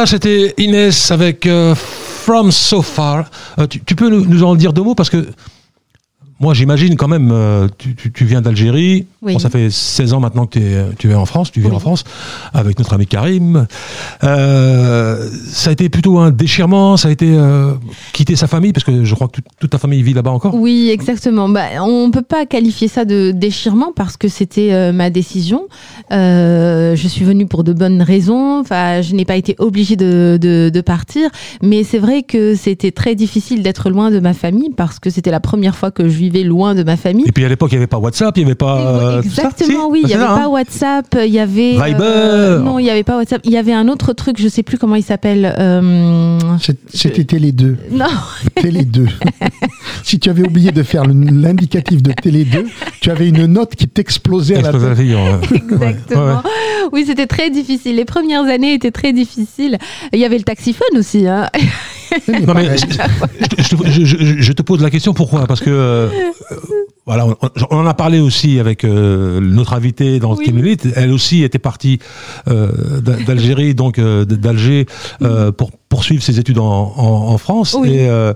Voilà, c'était Inès avec euh, From So Far. Euh, tu, peux nous, en dire deux mots parce que moi j'imagine quand même, euh, tu viens d'Algérie, Oui. Bon, ça fait 16 ans maintenant que tu es en France, tu vis Oui. en France avec notre ami Karim. Euh, ça a été plutôt un déchirement, ça a été euh, quitter sa famille parce que je crois que toute- ta famille vit là-bas encore. Oui, exactement. Bah, on peut pas qualifier ça de déchirement parce que c'était euh, ma décision. Je suis venue pour de bonnes raisons. Enfin, je n'ai pas été obligée de, de, de partir. Mais c'est vrai que c'était très difficile d'être loin de ma famille parce que c'était la première fois que je vivais loin de ma famille. Et puis à l'époque il n'y avait pas WhatsApp, il n'y avait pas. Euh, ça Exactement, oui. Il n'y Bah, avait ça, pas hein. WhatsApp, il y avait. Viber. non, il n'y avait pas WhatsApp. Il y avait un autre truc, je sais plus comment il s'appelle. euh, C'était Télé 2. Non, Télé 2. si tu avais oublié de faire l'indicatif de Télé 2, tu avais une note qui t'explosait à la tête. exactement. Ouais, ouais. Oui, c'était très difficile. Les premières années étaient très difficiles. Il y avait le taxiphone aussi. Hein. Non, mais je, je te- je- je- je te pose la question pourquoi? Parce que euh, euh, voilà, on, on en a parlé aussi avec euh, notre invitée dans Oui. Elle aussi était partie euh, d'Al- d'Algérie, donc euh, d'Alger, euh, pour poursuivre ses études en, en- en France. Oui. Et euh,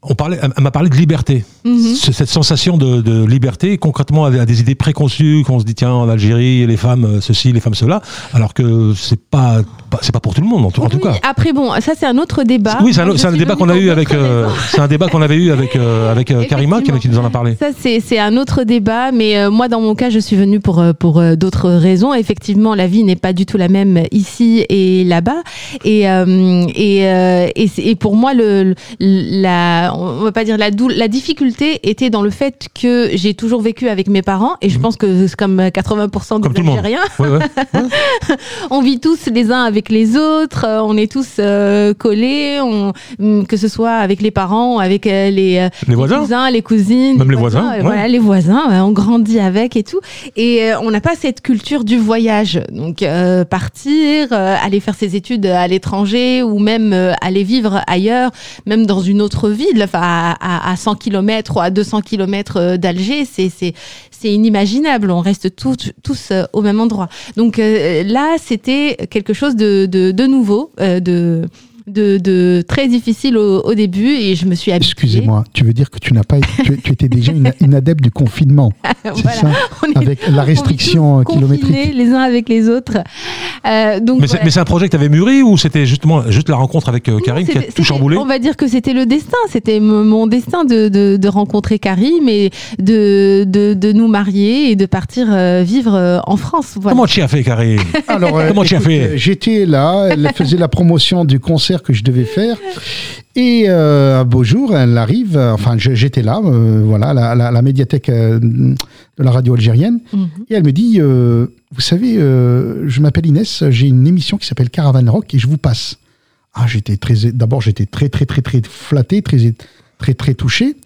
on parlait, elle m'a parlé de liberté. Mhm. Cette sensation de, de liberté, concrètement, à des idées préconçues, qu'on se dit tiens en Algérie les femmes euh, ceci, les femmes cela, alors que c'est pas, pas- c'est pas pour tout le monde en tout, en tout Oui, cas. Après, bon, ça c'est un autre débat. Oui, c'est un, c'est un débat qu'on a eu avec. euh, c'est un débat qu'on avait eu avec euh, avec euh, Karima qui, nous en a parlé. Ça, c'est un autre débat, mais euh, moi, dans mon cas, je suis venue pour, euh, pour euh, d'autres raisons. Effectivement, la vie n'est pas du tout la même ici et là-bas. Et, euh, et, euh, et, et pour moi, le, le- la, on va pas dire la, dou- la difficulté était dans le fait que j'ai toujours vécu avec mes parents, et je pense que c'est comme 80% Mhm. Comme des monde. Algériens. Ouais, ouais. on vit tous les uns avec les autres, euh, on est tous euh, collés, on, hum, que ce soit avec les parents, avec euh, les, euh, Les voisins cousins, les cousines, Même les voisins, euh, voilà, les voisins, on grandit avec et tout, et euh, on n'a pas cette culture du voyage, donc euh, partir, euh, aller faire ses études à l'étranger ou même euh, aller vivre ailleurs, même dans une autre ville, à, à, à 100 km ou à 200 km d'Alger, c'est inimaginable. On reste tous tous euh, au même endroit. Donc euh, là, c'était quelque chose de de, nouveau, euh, de de, de très difficile au, au début et je me suis habituée. Excusez-moi, tu veux dire que tu n'as pas, tu, tu étais déjà une, une adepte du confinement, c'est Voilà. ça On est- Avec la on restriction tous kilométrique. les uns avec les autres. Euh, donc Mais c'est voilà. mais c'est un projet que tu avais mûri ou c'était justement juste la rencontre avec euh, Non, Karim qui a tout chamboulé? On va dire que c'était le destin. C'était mon destin de, de, de rencontrer Karim et de, de, de nous marier et de partir euh, vivre euh, en France. Voilà. Comment tu as fait, Karim Alors, euh, Comment tu as fait? J'étais là, elle faisait la promotion du concert que je devais faire. Et euh, un beau jour, elle arrive, euh, enfin j'étais là, euh, voilà, la, la- la médiathèque de la radio algérienne. Mhm. Et elle me dit, vous savez, je m'appelle Inès, j'ai une émission qui s'appelle Caravan Rock et je vous passe. Ah, j'étais très, d'abord j'étais très très très très flatté, très très très touché.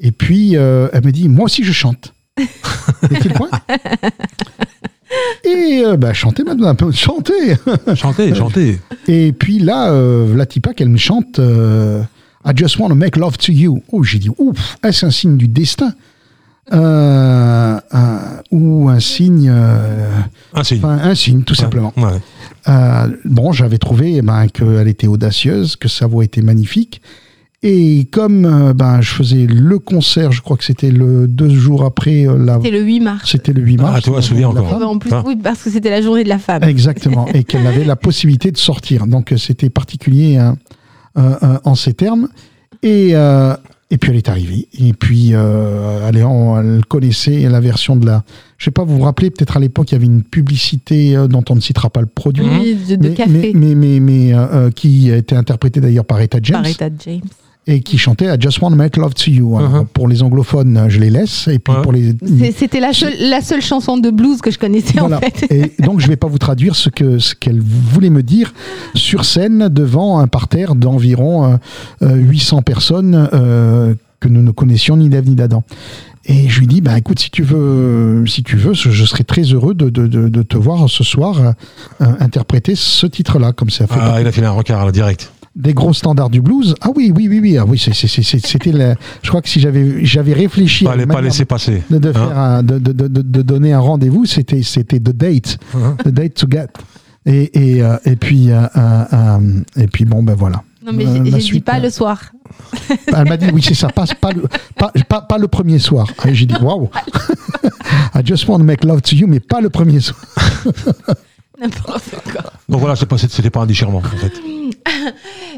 Et puis elle me dit, moi aussi je chante. Point? Et euh, bah, chanter maintenant, un peu chanter. Chantez, chantez. Et puis là, euh, Vlatipak, elle me chante euh, I just want to make love to you. Oh, j'ai dit, ouf, est-ce un signe du destin? Euh, un- Ou un signe, Un signe. un signe, tout Ouais, simplement. ouais. Bon, j'avais trouvé eh ben, qu'elle était audacieuse, que sa voix était magnifique. Et comme euh, ben, je faisais le concert, je crois que c'était le deux jours après, euh, la... C'était le 8 mars. c'était le 8 mars. Ah, tu vois, souviens encore. femme. En plus, Ah. oui, parce que c'était la journée de la femme. Exactement, et qu'elle avait la possibilité de sortir. Donc euh, c'était particulier hein, euh, euh, en ces termes. Et, euh, et puis elle est arrivée. Et puis euh, elle, est en- elle connaissait la version de la. Je sais pas, vous vous rappelez, peut-être à l'époque, il y avait une publicité euh, dont on ne citera pas le produit. Oui, de, de café mais, mais, mais, mais, qui a été interprétée d'ailleurs par Etta James par Etta James. Et qui chantait I Just Want to Make Love to You. Alors, Mhm. Pour les anglophones, je les laisse. Et puis pour les. C'était la seule, la seule chanson de blues que je connaissais Voilà. en fait. Et donc, je ne vais pas vous traduire ce que ce qu'elle voulait me dire sur scène devant un parterre d'environ euh, euh, 800 personnes euh, que nous ne connaissions ni d'Ève ni d'Adam. Et je lui dis, bah, écoute, si tu veux, si tu veux, je serais très heureux de, de, de, de te voir ce soir euh, euh, interpréter ce titre-là, comme ça fait Ah, il a fait un rencard direct. Des gros standards du blues. Ah oui, oui, oui, oui, ah oui, c'est- c'est- c'est- c'est- c'était la- Je crois que si j'avais j'avais réfléchi à Fallait pas laisser passer. de, de Hein faire un- de, de, de, de- de donner un rendez-vous, c'était c'était the date, Hein the date to get. Et, et, euh, et puis, euh, euh, euh, et puis bon, ben voilà. Non, mais Euh, j'ai dit suite, pas euh, le soir. Elle m'a dit oui, c'est ça, pas, pas, le, pas, pas, pas le premier soir. Et j'ai dit waouh, I just want to make love to you, mais pas le premier soir. N'importe quoi. Donc voilà, c'était pas un déchirement en fait.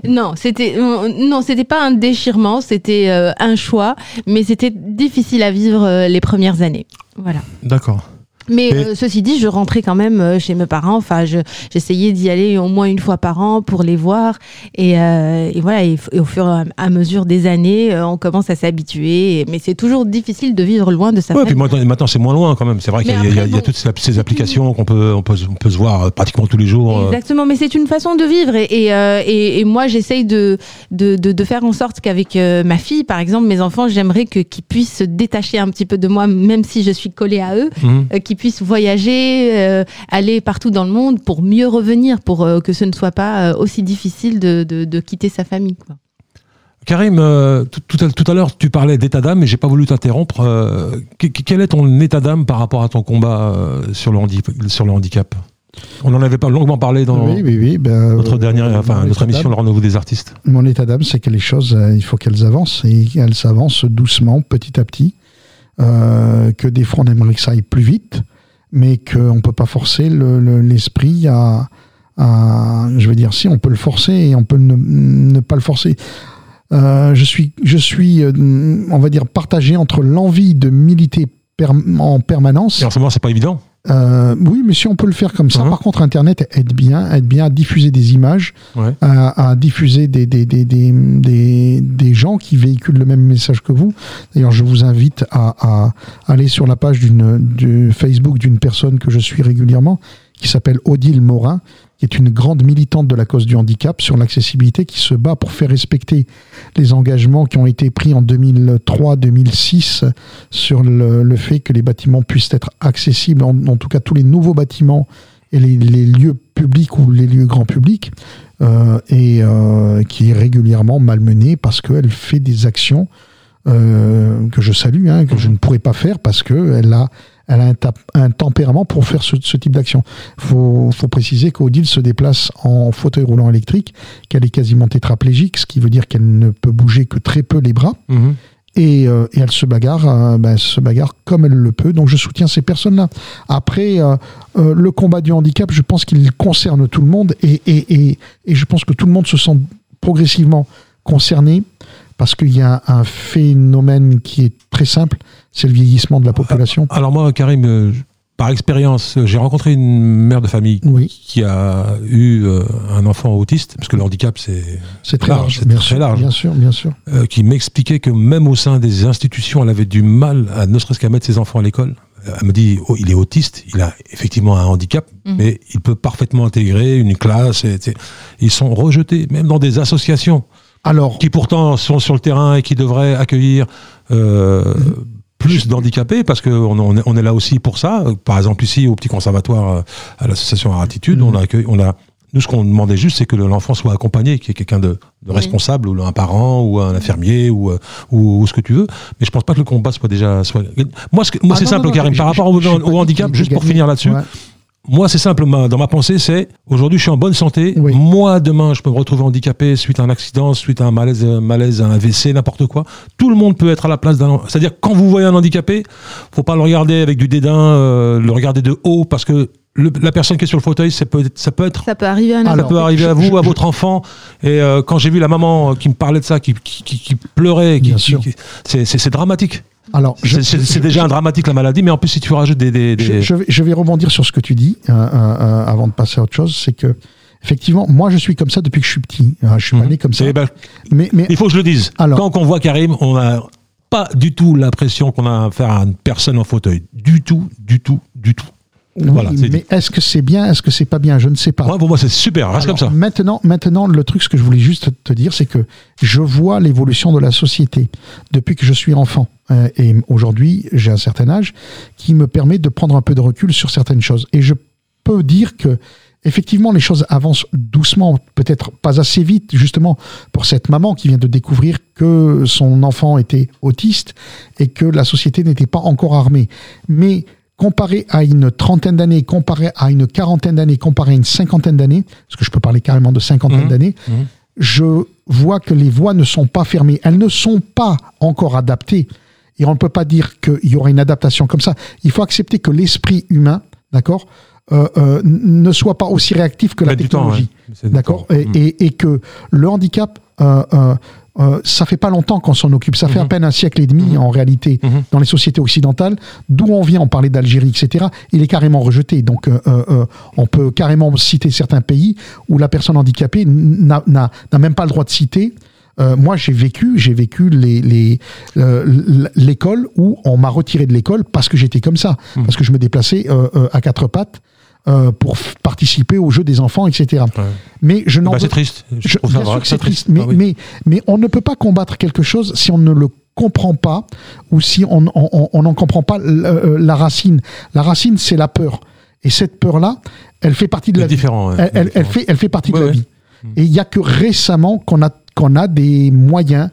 Non, c'était euh, non, c'était pas un déchirement, c'était euh, un choix, mais c'était difficile à vivre euh, les premières années. Voilà. D'accord. Mais euh, ceci dit, je rentrais quand même euh, chez mes parents. Enfin, je- j'essayais d'y aller au moins une fois par an pour les voir. Et, euh, et voilà. Et, au fur et à mesure des années, euh, on commence à s'habituer. Mais c'est toujours difficile de vivre loin de sa Ouais, puis famille. maintenant, maintenant, c'est moins loin quand même. C'est vrai qu'il y, a- y y toutes ces, applications qu'on peut, on peut, on peut se voir euh, pratiquement tous les jours. Exactement, mais c'est une façon de vivre et, et, euh, et- moi j'essaye de, de, de, de faire en sorte qu'avec ma fille, par exemple, mes enfants, j'aimerais qu'ils puissent se détacher un petit peu de moi, même si je suis collée à eux, Mhm. Puissent voyager, euh, aller partout dans le monde pour mieux revenir, pour euh, que ce ne soit pas euh, aussi difficile de, de, de quitter sa famille. Quoi. Karim, euh, tout, tout à, tout à l'heure, tu parlais d'état d'âme, mais j'ai pas voulu t'interrompre. Euh, que- que- quel est ton état d'âme par rapport à ton combat euh, sur, le handi- sur le handicap? On en avait pas longuement parlé dans Oui, oui, oui. ben, notre euh, dernière, enfin notre émission, le rendez-vous des artistes. Mon état d'âme, c'est que les choses, euh, il faut qu'elles avancent et qu'elles s'avancent doucement, petit à petit. Euh, que des fois, on aimerait que ça aille plus vite, mais qu'on ne peut pas forcer le- le- l'esprit à, Je veux dire, si, on peut le forcer et on peut ne, pas le forcer. Euh, je suis, euh, on va dire, partagé entre l'envie de militer en permanence Et c'est pas évident. Euh, oui, mais si on peut le faire comme ça. Mhm. Par contre, Internet aide bien, aide bien à diffuser des images, Ouais. à, à diffuser des, des, des, des, des, des gens qui véhiculent le même message que vous. D'ailleurs, je vous invite à, à aller sur la page d'une, du Facebook d'une personne que je suis régulièrement, qui s'appelle Odile Morin, est une grande militante de la cause du handicap sur l'accessibilité, qui se bat pour faire respecter les engagements qui ont été pris en 2003-2006 sur le, le fait que les bâtiments puissent être accessibles, en, en tout cas tous les nouveaux bâtiments et les, les lieux publics ou les lieux grand public, euh, et euh, qui est régulièrement malmenée parce qu'elle fait des actions euh, que je salue, hein, que je ne pourrais pas faire parce qu'elle a, elle a un, tempérament pour faire ce, ce type d'action. Il faut, faut préciser qu'Odile se déplace en fauteuil roulant électrique, qu'elle est quasiment tétraplégique, ce qui veut dire qu'elle ne peut bouger que très peu les bras Mhm. et, euh, et elle se bagarre, euh, ben, elle se bagarre comme elle le peut. Donc je soutiens ces personnes-là. Après, euh, euh, le combat du handicap, je pense qu'il concerne tout le monde et, et, et, et je pense que tout le monde se sent progressivement concerné parce qu'il y a un phénomène qui est très simple, c'est le vieillissement de la population. Alors moi, Karim, euh, par expérience, j'ai rencontré une mère de famille Oui, qui a eu euh, un enfant autiste, parce que le handicap, c'est c'est très large, large, c'est bien très sûr, large. bien sûr, bien sûr. euh, qui m'expliquait que même au sein des institutions, elle avait du mal, à, ne serait-ce qu'à mettre ses enfants à l'école. Elle me dit, oh, il est autiste, il a effectivement un handicap, Mhm. mais il peut parfaitement intégrer une classe. et- et- ils sont rejetés, même dans des associations Alors, qui pourtant sont sur le terrain et qui devraient accueillir euh, plus d'handicapés, parce qu'on on est, on est là aussi pour ça. Par exemple, ici, au petit conservatoire, euh, à l'association Attitude, on a accueilli, on a, nous, ce qu'on demandait juste, c'est que le- l'enfant soit accompagné, qu'il y ait quelqu'un de, de Oui. responsable, ou un parent, ou un infirmier, ou, euh, ou, ou ce que tu veux. Mais je pense pas que le combat soit déjà. Soit... Moi, ce que- moi Ah c'est simple, non, non, Karim. Par rapport au, au handicap, juste pour finir là-dessus, Ouais. Moi, c'est simple. ma- Dans ma pensée, c'est aujourd'hui, je suis en bonne santé. Oui. Moi, demain, je peux me retrouver handicapé suite à un accident, suite à un malaise, un malaise, un AVC, n'importe quoi. Tout le monde peut être à la place d'un. C'est-à-dire, quand vous voyez un handicapé, faut pas le regarder avec du dédain, euh, le regarder de haut, parce que le- la personne qui est sur le fauteuil, ça peut, être- ça peut être. Ça peut arriver à Alors, Ça peut arriver à vous, à votre enfant. Et euh, quand j'ai vu la maman euh, qui me parlait de ça, qui, qui, qui- qui pleurait, qui, Bien qui- sûr. qui- c'est dramatique. alors C'est déjà un dramatique la maladie, mais en plus si tu rajoutes des, des- Je, des- je vais, je vais rebondir sur ce que tu dis euh, euh, euh, avant de passer à autre chose. C'est que, effectivement, moi, je suis comme ça depuis que je suis petit. Je suis pas Mhm. né comme ça. Eh ben, Mais, mais Il faut que je le dise. Alors- Quand on voit Karim, on n'a pas du tout l'impression qu'on a affaire à une personne en fauteuil. Du tout, du tout, du tout. Oui, Voilà, mais est-ce que c'est bien, est-ce que c'est pas bien? Je ne sais pas. Moi, pour moi, c'est super. Reste Alors, comme ça. Maintenant, maintenant, le truc, ce que je voulais juste te dire, c'est que je vois l'évolution de la société depuis que je suis enfant. Euh, et aujourd'hui, j'ai un certain âge qui me permet de prendre un peu de recul sur certaines choses. Et je peux dire que, effectivement, les choses avancent doucement, peut-être pas assez vite, justement, pour cette maman qui vient de découvrir que son enfant était autiste et que la société n'était pas encore armée. Mais comparé à une trentaine d'années, comparé à une quarantaine d'années, comparé à une cinquantaine d'années, parce que je peux parler carrément de cinquantaine Mhm. d'années, Mhm. je vois que les voies ne sont pas fermées. Elles ne sont pas encore adaptées. Et on ne peut pas dire qu'il y aura une adaptation comme ça. Il faut accepter que l'esprit humain, d'accord, euh, euh, ne soit pas aussi réactif que la technologie. ouais. D'accord et, et- et que le handicap, euh, euh, ça fait pas longtemps qu'on s'en occupe. Ça fait à Mhm. peine un siècle et demi, Mhm. en réalité, Mhm. dans les sociétés occidentales, d'où on vient, on parlait d'Algérie, etc. Il est carrément rejeté. Donc, euh, euh, on peut carrément citer certains pays où la personne handicapée n'a même pas le droit de citer. Moi, j'ai vécu, j'ai vécu les- les, l- l'école où on m'a retiré de l'école parce que j'étais comme ça, parce que je me déplaçais à quatre pattes euh, pour participer aux jeux des enfants, etc. Ouais. Mais je n'en Bah, c'est triste. Je je- bien sûr que c'est triste, mais, Ah oui. mais, mais on ne peut pas combattre quelque chose si on ne le comprend pas ou si on on- on- on n'en comprend pas euh, la racine. La racine, c'est la peur. Et cette peur-là, elle fait partie de la vie. différent. ouais. Elle, elle- fait, elle fait partie Ouais, de la vie. Et il n'y a que récemment qu'on a, qu'on a des moyens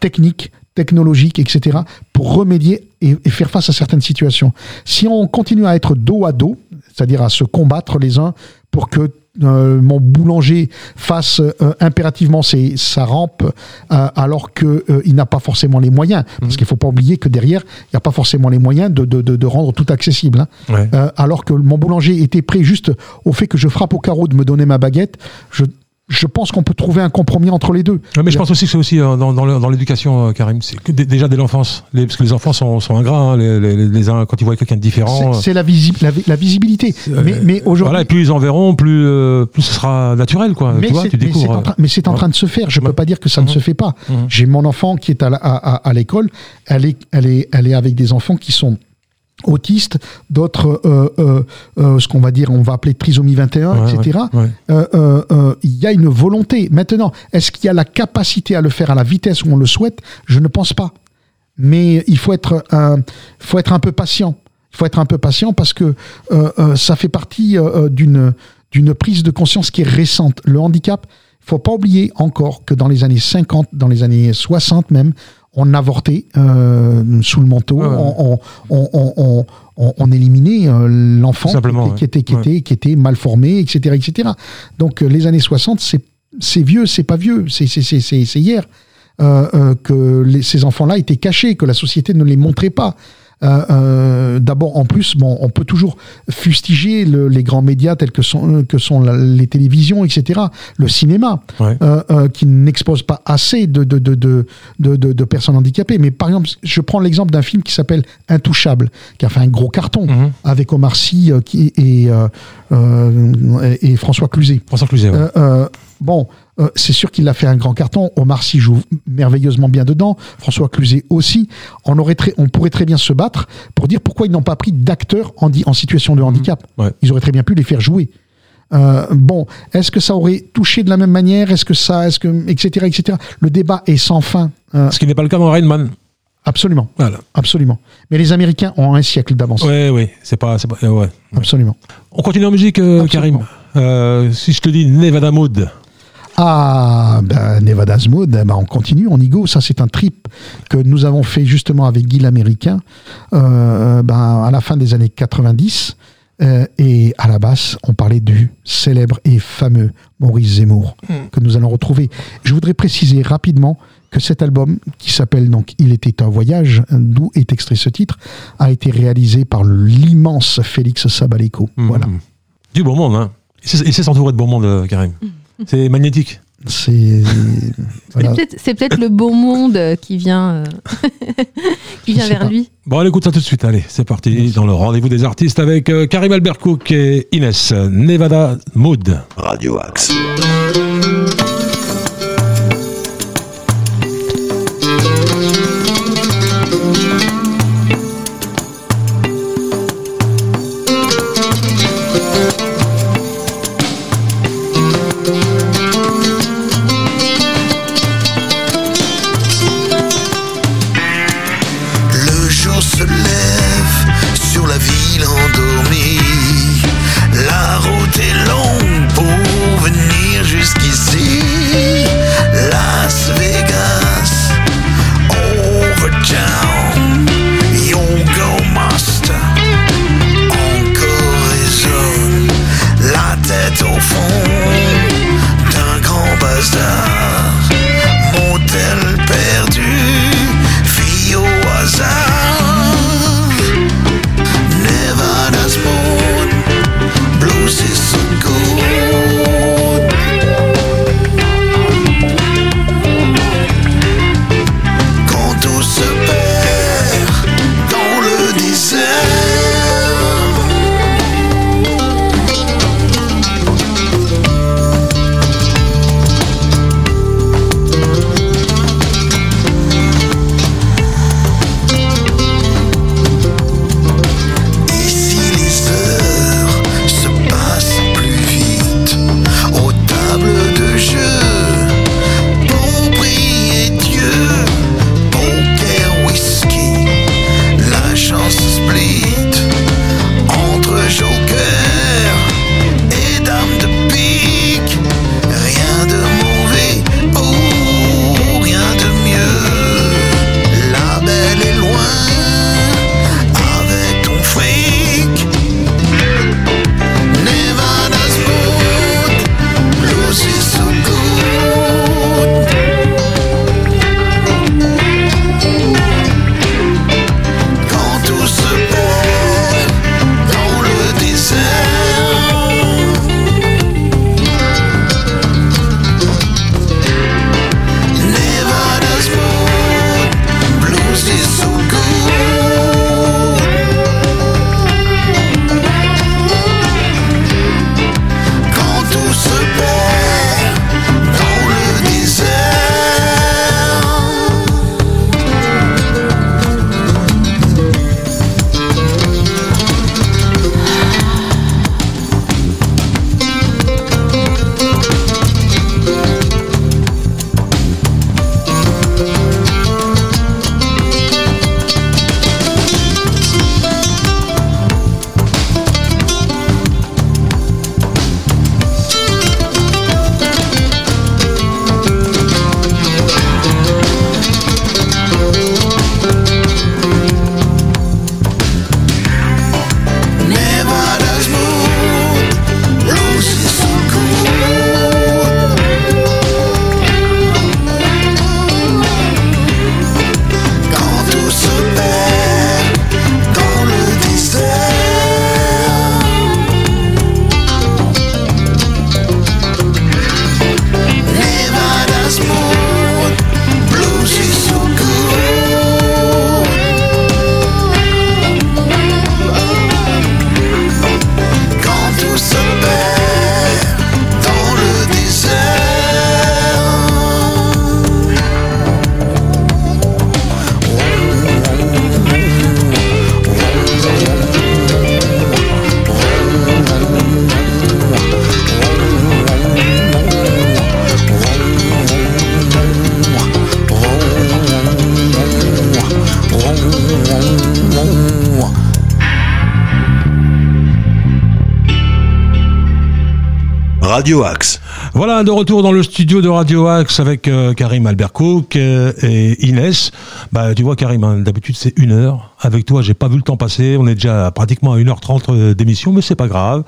techniques, technologiques, etc., pour remédier et, et faire face à certaines situations. Si on continue à être dos à dos, c'est-à-dire à se combattre les uns pour que euh, mon boulanger fasse euh, impérativement ses, sa rampe euh, alors qu'il n'a pas forcément les moyens. Parce qu'il faut pas oublier que derrière, il n'y a pas forcément les moyens de, de, de, de rendre tout accessible. hein. Ouais. Euh, alors que mon boulanger était prêt juste au fait que je frappe au carreau de me donner ma baguette, je, je pense qu'on peut trouver un compromis entre les deux. Mais je pense aussi que c'est aussi euh, dans, dans l'éducation, euh, Karim. C'est déjà dès l'enfance. Parce que les enfants sont, sont ingrats. hein, les, les- les uns, quand ils voient quelqu'un de différent. C'est- la, visi- la, vi- la visibilité. euh, mais mais Voilà, aujourd'hui. et plus ils en verront, plus, euh, plus ce sera naturel. Quoi. mais tu vois, tu mais c'est découvres. en, mais c'est en train de se faire. Je peux Ouais. pas dire que ça ne Mhm. se fait pas. Mhm. J'ai mon enfant qui est à la- à, à- à l'école. Elle est, elle, est, elle est avec des enfants qui sont autistes, d'autres, euh, euh, euh, ce qu'on va dire, on va appeler trisomie 21, Ouais, etc. ouais, ouais. Il y a une volonté. Maintenant, est-ce qu'il y a la capacité à le faire à la vitesse où on le souhaite? Je ne pense pas. Mais il faut être, un, faut être un peu patient. Il faut être un peu patient parce que ça fait partie d'une d'une prise de conscience qui est récente. Le handicap, il faut pas oublier encore que dans les années 50, dans les années 60 même, on avortait euh, sous le manteau, Ouais, ouais. on, éliminait euh, l'enfant qui, était- qui, ouais. était, qui, Ouais. était, qui était mal formé, etc. etc. Donc euh, les années 60, c'est vieux, c'est pas vieux, c'est hier euh, que les- ces enfants-là étaient cachés, que la société ne les montrait pas. Euh, euh, D'abord, en plus, bon, on peut toujours fustiger le- les grands médias tels que sont, que sont la- les télévisions, etc., le cinéma, Ouais. euh, euh, qui n'expose pas assez de, de, de, de, de, de- de personnes handicapées. Mais par exemple, je prends l'exemple d'un film qui s'appelle Intouchable, qui a fait un gros carton Mhm. avec Omar Sy euh, qui, et, euh, euh, et François Cluzet. François Cluzet, ouais. Bon, euh, c'est sûr qu'il a fait un grand carton. Omar Sy joue merveilleusement bien dedans. François Cluzet aussi. On, aurait très, on pourrait très bien se battre pour dire pourquoi ils n'ont pas pris d'acteurs en, situation de handicap. Ouais. Ils auraient très bien pu les faire jouer. Euh, bon, est-ce que ça aurait touché de la même manière? Est-ce que ça, est-ce que, etc., etc. Le débat est sans fin. Euh, Ce qui n'est pas le cas dans Rain Man. absolument, Voilà. absolument. Mais les Américains ont un siècle d'avance. Ouais, ouais. C'est pas. pas ouais. Absolument. On continue en musique. Karim. Si je te dis Nevada Mood. Ah, ben, Nevada's Mood, eh ben, on continue, on y go. Ça, c'est un trip que nous avons fait justement avec Guy l'Américain euh, ben, à la fin des années 90. Euh, et à la basse, on parlait du célèbre et fameux Maurice Zemmour que nous allons retrouver. Je voudrais préciser rapidement que cet album, qui s'appelle donc Il était un voyage, d'où est extrait ce titre, a été réalisé par l'immense Félix Sabaleco. Mhm. Voilà. Du bon monde, hein. Il sait s'entourer de bon monde, euh, Karim. C'est magnétique. C'est. voilà. Peut-être le beau monde qui vient, euh, qui vient vers pas. lui. Bon, allez, écoute ça tout de suite. Allez, c'est parti dans le rendez-vous des artistes avec euh, Karim Albert Cook et Inès. Nevada Mood. Radio Axe. Radio Axe. Voilà, de retour dans le studio de Radio Axe avec euh, Karim Albercook euh, et Inès. Bah, tu vois, Karim, hein, d'habitude c'est une heure. Avec toi, j'ai pas vu le temps passer. On est déjà pratiquement à 1h30 euh, d'émission, mais c'est pas grave.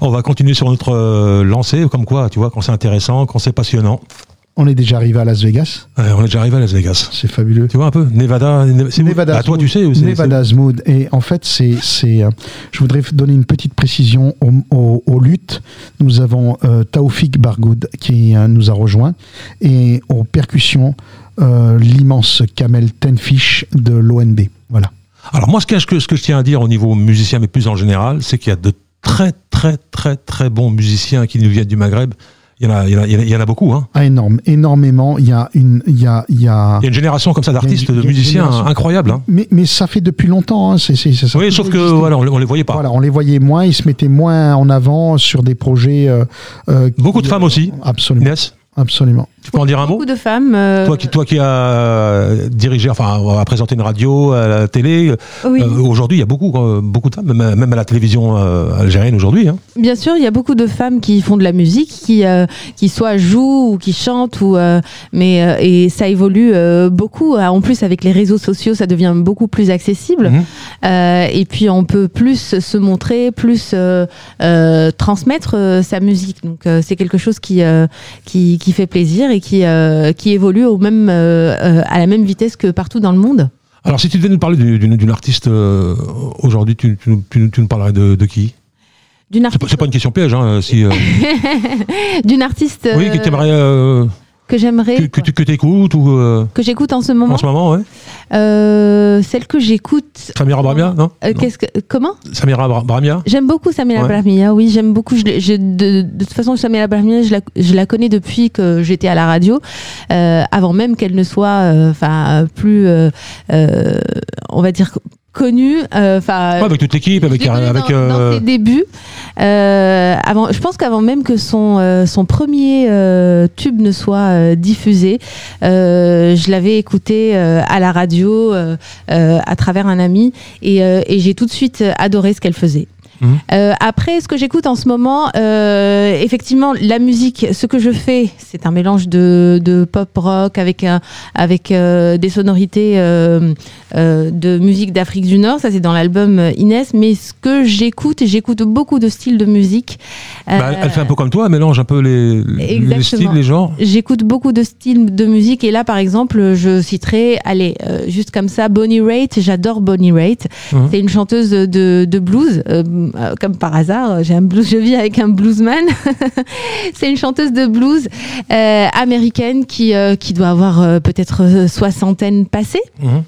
On va continuer sur notre euh, lancée, comme quoi, tu vois, quand c'est intéressant, quand c'est passionnant. On est déjà arrivé à Las Vegas. On est déjà arrivé à Las Vegas. C'est fabuleux. Tu vois un peu Nevada, c'est Nevada Ah, toi, tu sais Nevada Smooth. Et en fait, c'est, c'est, euh, je voudrais donner une petite précision au, au, au luth. Nous avons euh, Taoufik Bargoud qui euh, nous a rejoint et aux percussions l'immense Kamel Tenfish de l'ONB. Voilà. Alors moi, ce que, ce que- ce que je tiens à dire au niveau musicien, mais plus en général, c'est qu'il y a de très, très, très, très bons musiciens qui nous viennent du Maghreb. Il y en a, il y en a, il y en a- beaucoup. Hein. Ah, énorme, énormément. Il y a une, il y a, il y a. Il y a une génération comme ça d'artistes, de musiciens incroyables. Hein. Mais, mais ça fait depuis longtemps. Hein. C'est, c'est, ça Oui, sauf que voilà, on, les- on les voyait pas. Voilà, on les voyait moins, ils se mettaient moins en avant sur des projets. euh, euh, Beaucoup de femmes aussi. Absolument, Inès, absolument. tu peux en dire un mot Beaucoup de femmes. euh, Toi qui, toi qui as dirigé, enfin, a présenté une radio à la télé, oui. euh, aujourd'hui, il y a beaucoup, euh, beaucoup de femmes, même, même à la télévision euh, algérienne aujourd'hui. Hein. Bien sûr, il y a beaucoup de femmes qui font de la musique, qui, euh, qui soit jouent ou qui chantent, ou, euh, mais, euh, et ça évolue euh, beaucoup. En plus, avec les réseaux sociaux, ça devient beaucoup plus accessible. Mhm. Euh, et puis, on peut plus se montrer, plus euh, euh, transmettre euh, sa musique. Donc, euh, c'est quelque chose qui, euh, qui, qui fait plaisir et qui, euh, qui évolue au même, euh, euh, à la même vitesse que partout dans le monde. Alors, si tu devais nous parler du- d'une artiste euh, aujourd'hui, tu, tu, nous- tu nous- tu nous parlerais de, de qui? D'une C'est pas, artiste, c'est pas une question piège. Hein, si, euh, d'une artiste oui, que euh, tu aimerais que j'aimerais, que, que tu que écoutes ou euh, que j'écoute en ce moment. en ce moment, ouais. Euh, celle que j'écoute. Samira Bramia, non, Euh, Non. qu'est-ce que, comment Samira Bra- Bramia. J'aime beaucoup Samira Ouais. Brahmia, oui, j'aime beaucoup. Je, je- de, de toute façon, Samira Brahmia, je la, je la connais depuis que j'étais à la radio, euh, avant même qu'elle ne soit, euh, enfin, plus, euh, euh, on va dire connue. euh, Enfin, Ouais, avec toute l'équipe, avec, connue avec dans, dans euh, ses débuts. Euh, avant, je pense qu'avant même que son, euh, son premier euh, tube ne soit euh, diffusé, euh, je l'avais écouté euh, à la radio euh, euh, à travers un ami et, euh, et j'ai tout de suite adoré ce qu'elle faisait. Mhm. Euh, après, ce que j'écoute en ce moment, euh, effectivement, la musique, ce que je fais, c'est un mélange de, de pop rock avec un, avec euh, des sonorités euh, euh, de musique d'Afrique du Nord. Ça, c'est dans l'album euh, Inès. Mais ce que j'écoute, j'écoute beaucoup de styles de musique. bah, Euh, elle fait un peu comme toi, elle mélange un peu les, les styles, les genres. J'écoute beaucoup de styles de musique et là, par exemple, je citerai, allez, euh, juste comme ça, Bonnie Raitt. J'adore Bonnie Raitt. Mhm. C'est une chanteuse de, de blues, euh, comme par hasard. Je vis avec un bluesman. C'est une chanteuse de blues euh, américaine qui euh, qui doit avoir peut-être soixantaine passée Mhm.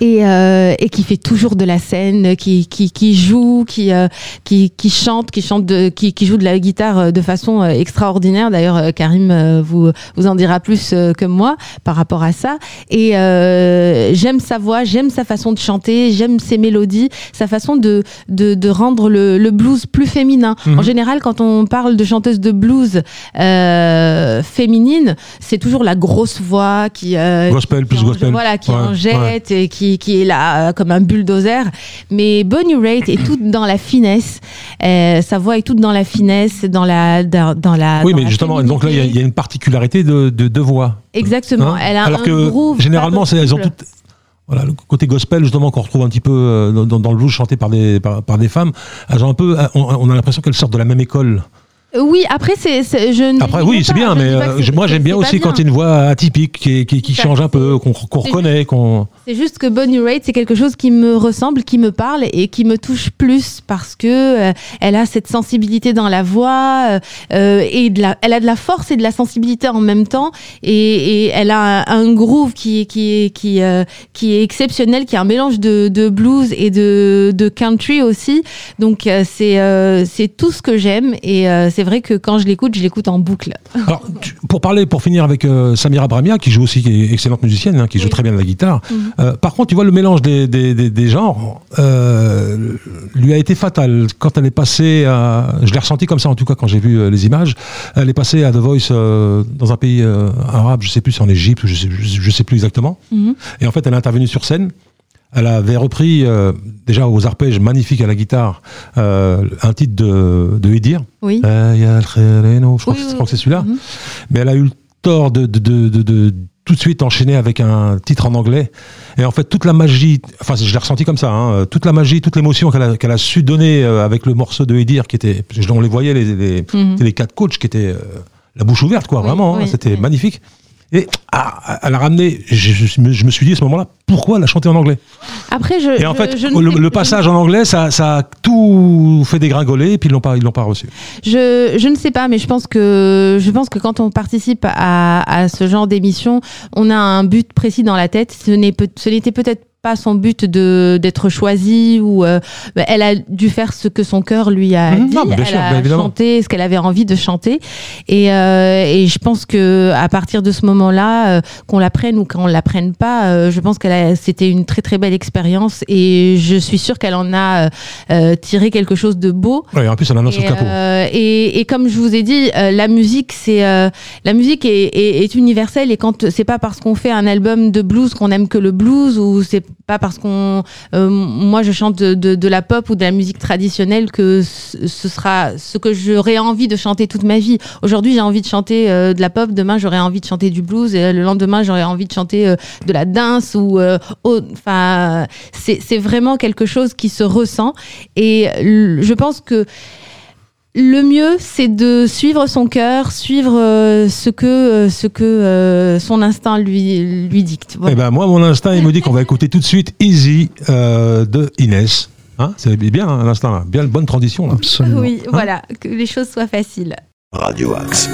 Et, euh, et qui fait toujours de la scène, qui, qui, qui joue, qui, euh, qui, qui chante, qui chante, de, qui, qui joue de la guitare euh, de façon extraordinaire. D'ailleurs, Karim vous vous en dira plus que moi par rapport à ça. Et euh, j'aime sa voix, j'aime sa façon de chanter, j'aime ses mélodies, sa façon de de, de rendre le, le blues plus féminin. Mhm. En général, quand on parle de chanteuse de blues féminine, c'est toujours la grosse voix qui Gospel plus gospel. Voilà, qui Ouais, en ouais. jette et qui, qui est là euh, comme un bulldozer. Mais Bonnie Raitt est toute dans la finesse. Euh, sa voix est toute dans la finesse, dans la. Dans, dans la Oui, dans mais la justement, donc là, il y a- il y, a une particularité de, de, de voix. Exactement. Hein Elle a Alors un que groove généralement, elles ont toutes. Voilà, le côté gospel justement qu'on retrouve un petit peu euh, dans, dans- dans le blues chanté par des par, par des femmes, elles ont un peu, on, on a l'impression qu'elles sortent de la même école. Oui, après, c'est, c'est- je ne. Après, oui, c'est bien, mais euh, c'est- moi j'aime bien c'est aussi quand il y a une voix atypique qui, qui, qui change un peu, c'est- qu'on qu'on c'est reconnaît, qu'on. C'est juste que Bonnie Raitt, c'est quelque chose qui me ressemble, qui me parle et qui me touche plus parce que euh, elle a cette sensibilité dans la voix euh, euh, et de la, elle a de la force et de la sensibilité en même temps et, et elle a un, un groove qui qui qui euh, qui est exceptionnel, qui est un mélange de, de blues et de, de country aussi. Donc euh, c'est euh, c'est tout ce que j'aime et euh, c'est vrai que quand je l'écoute, je l'écoute en boucle. Alors, tu- pour parler, pour finir avec euh, Samira Bramia, qui joue aussi, qui est excellente musicienne, hein, qui joue Oui. très bien de la guitare. Mhm. Euh, par contre, tu vois, le mélange des, des, des, des genres euh, lui a été fatal. Quand elle est passée à. Je l'ai ressenti comme ça, en tout cas, quand j'ai vu les images. Elle est passée à The Voice dans un pays arabe, je sais plus, si en Égypte, je sais, je, je sais plus exactement. Mhm. Et en fait, elle est intervenue sur scène Elle avait repris euh, déjà aux arpèges magnifiques à la guitare euh, un titre de, de. Oui. Euh, je crois Oui, que, je oui, crois que c'est celui-là. Mhm. Mais elle a eu le tort de, de, de, tout de suite enchaîner avec un titre en anglais. Et en fait, toute la magie, enfin, je l'ai ressenti comme ça, hein, toute la magie, toute l'émotion qu'elle a, su donner avec le morceau de Edir, qui était, on les voyait, les, les, Mhm. les quatre coachs qui étaient euh, la bouche ouverte, quoi, Oui, vraiment. hein, C'était oui. magnifique. Et ah, elle a ramené, je, je me suis dit à ce moment-là, pourquoi la chanter en anglais Après, je. Et en je- fait, je ne le, je- passage en anglais, ça, ça a tout fait dégringoler, et puis ils l'ont pas, ils l'ont pas reçu. Je, je ne sais pas, mais je pense que je pense que quand on participe à, à ce genre d'émission, on a un but précis dans la tête. Ce n'est peut, ce n'était peut-être pas son but de d'être choisie ou euh, bah, elle a dû faire ce que son cœur lui a Mhm. dit. Non, elle sûr, a chanté ce qu'elle avait envie de chanter et, euh, et je pense que à partir de ce moment-là, euh, qu'on la prenne ou qu'on la prenne pas, je pense qu'elle c'était une très très belle expérience et je suis sûre qu'elle en a euh, euh, tiré quelque chose de beau. Ouais, en plus, elle en a sur le capot. euh, et, et comme je vous ai dit, euh, la musique, c'est la musique est, est, est universelle et quand c'est pas parce qu'on fait un album de blues qu'on aime que le blues ou c'est pas parce qu'on moi je chante de, de, de la pop ou de la musique traditionnelle que ce sera ce que j'aurais envie de chanter toute ma vie. Aujourd'hui, j'ai envie de chanter de la pop, demain j'aurais envie de chanter du blues et le lendemain j'aurais envie de chanter de la danse ou enfin c'est c'est vraiment quelque chose qui se ressent et je pense que le mieux, c'est de suivre son cœur, suivre euh, ce que, euh, ce que euh, son instinct lui, lui dicte. Voilà. Eh ben moi, mon instinct, il me dit qu'on va écouter tout de suite Easy euh, de Inès. Hein c'est bien hein, l'instinct, là. bien bonne transition là. Absolument. oui, voilà, que les choses soient faciles. Radio Axe.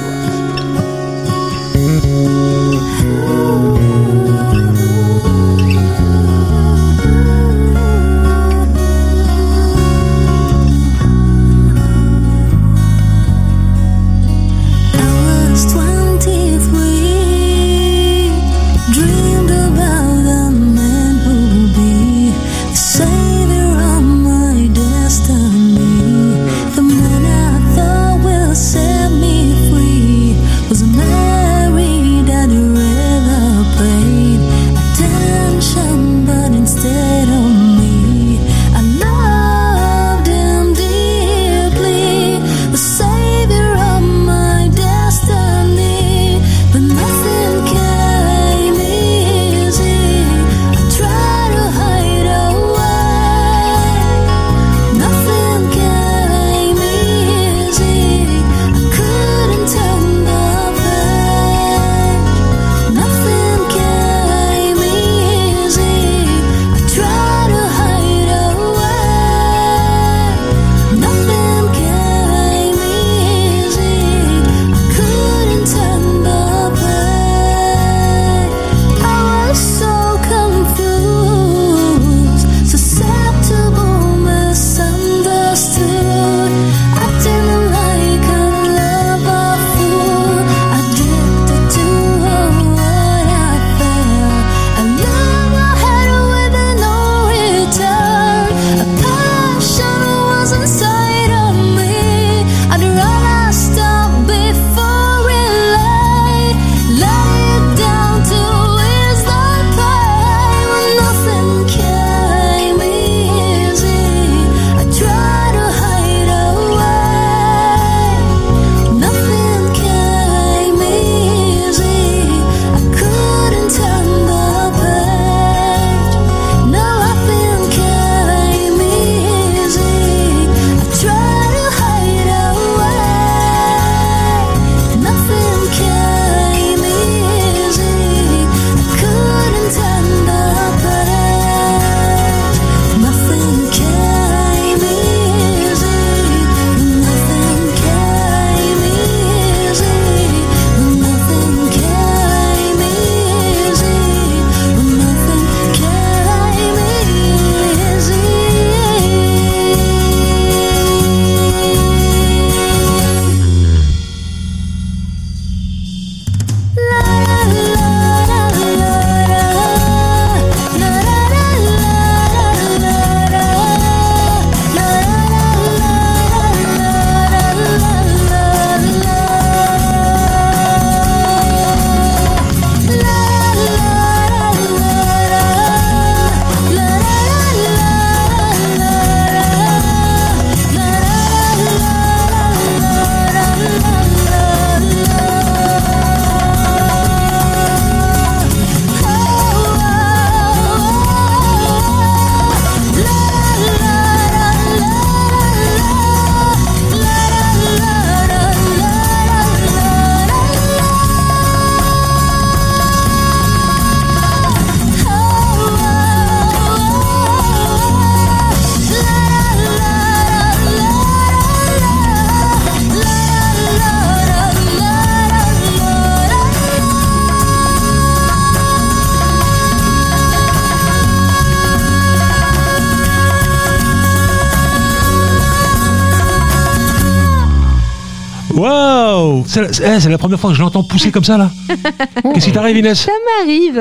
C'est la, eh, c'est la première fois que je l'entends pousser comme ça là. Qu'est-ce qui t'arrive Inès Ça m'arrive.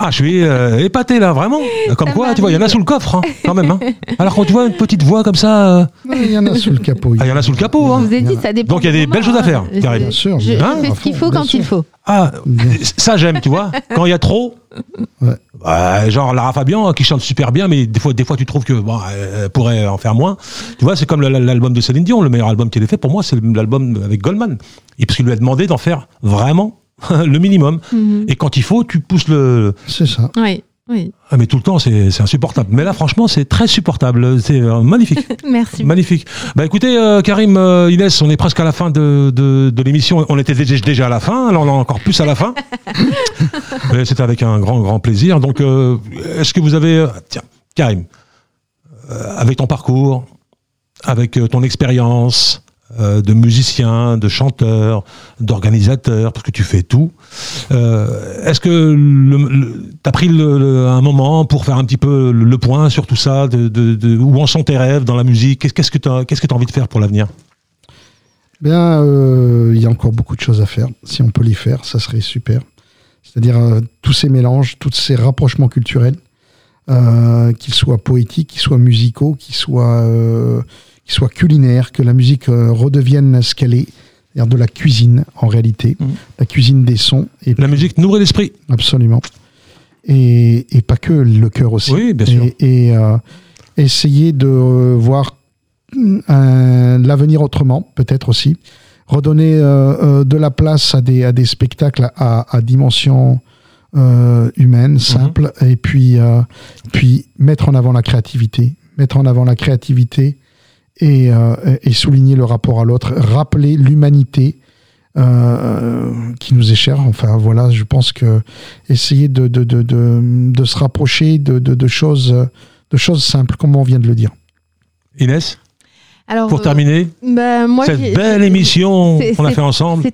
Ah, je suis euh, épaté là, vraiment. Comme Ça quoi, tu vois, il y en a sous le coffre, hein, quand même. hein. Alors quand tu vois une petite voix comme ça, euh, Il y en a sous le capot. ah, il y en a sous le capot. Je Hein. vous ai dit, ça dépend. Donc, il y a des belles choses à faire, hein. Karine. Je- Bien sûr, Je, hein, fais ce qu'il faut quand sûr. il faut. Ah, ça j'aime, tu vois. Quand il y a trop, Ouais. bah, genre Lara Fabian qui chante super bien, mais des fois, des fois tu trouves que bon, elle pourrait en faire moins. Tu vois, c'est comme l'album de Céline Dion, le meilleur album qu'elle ait fait pour moi, c'est l'album avec Goldman. Et parce qu'il lui a demandé d'en faire vraiment le minimum. Mhm. Et quand il faut, tu pousses le. C'est ça. Oui, oui. Ah, mais tout le temps, c'est insupportable. Mais là, franchement, c'est très supportable. C'est euh, magnifique. Merci. Magnifique. Bah écoutez, euh, Karim, euh, Inès, on est presque à la fin de, de, de l'émission. On était déjà, à la fin, là on est encore plus à la fin. Mais C'était avec un grand, grand plaisir. Donc, euh, est-ce que vous avez... euh, tiens, Karim, euh, avec ton parcours, avec euh, ton expérience euh, de musicien, de chanteur, d'organisateur, parce que tu fais tout, euh, est-ce que tu as pris un moment pour faire un petit peu le, point sur tout ça, de, où en sont tes rêves dans la musique? Qu'est-ce que tu as, que as envie de faire pour l'avenir? Bien, euh, il y a encore beaucoup de choses à faire. Si on peut les faire, ça serait super. C'est-à-dire tous ces mélanges, tous ces rapprochements culturels, qu'ils soient poétiques, qu'ils soient musicaux, qu'ils soient, qu'ils soient culinaires, que la musique euh, redevienne ce qu'elle est, c'est-à-dire de la cuisine en réalité, Mhm. la cuisine des sons, et La musique nourrit l'esprit. absolument. Et, et pas que le cœur aussi. Oui, bien sûr. Et, et, euh, essayer de euh, voir euh, l'avenir autrement, peut-être aussi. Redonner euh, de la place à des, à des spectacles à, à dimension euh, humaine, simple, et puis, puis mettre en avant la créativité. Mettre en avant la créativité et, euh, et souligner le rapport à l'autre, rappeler l'humanité euh, qui nous est chère. Enfin voilà, je pense que essayer de, de, de, de, de se rapprocher de, de, de choses, de choses simples, comme on vient de le dire. Inès, Alors, pour euh, terminer, bah, moi, cette belle émission qu'on a fait ensemble.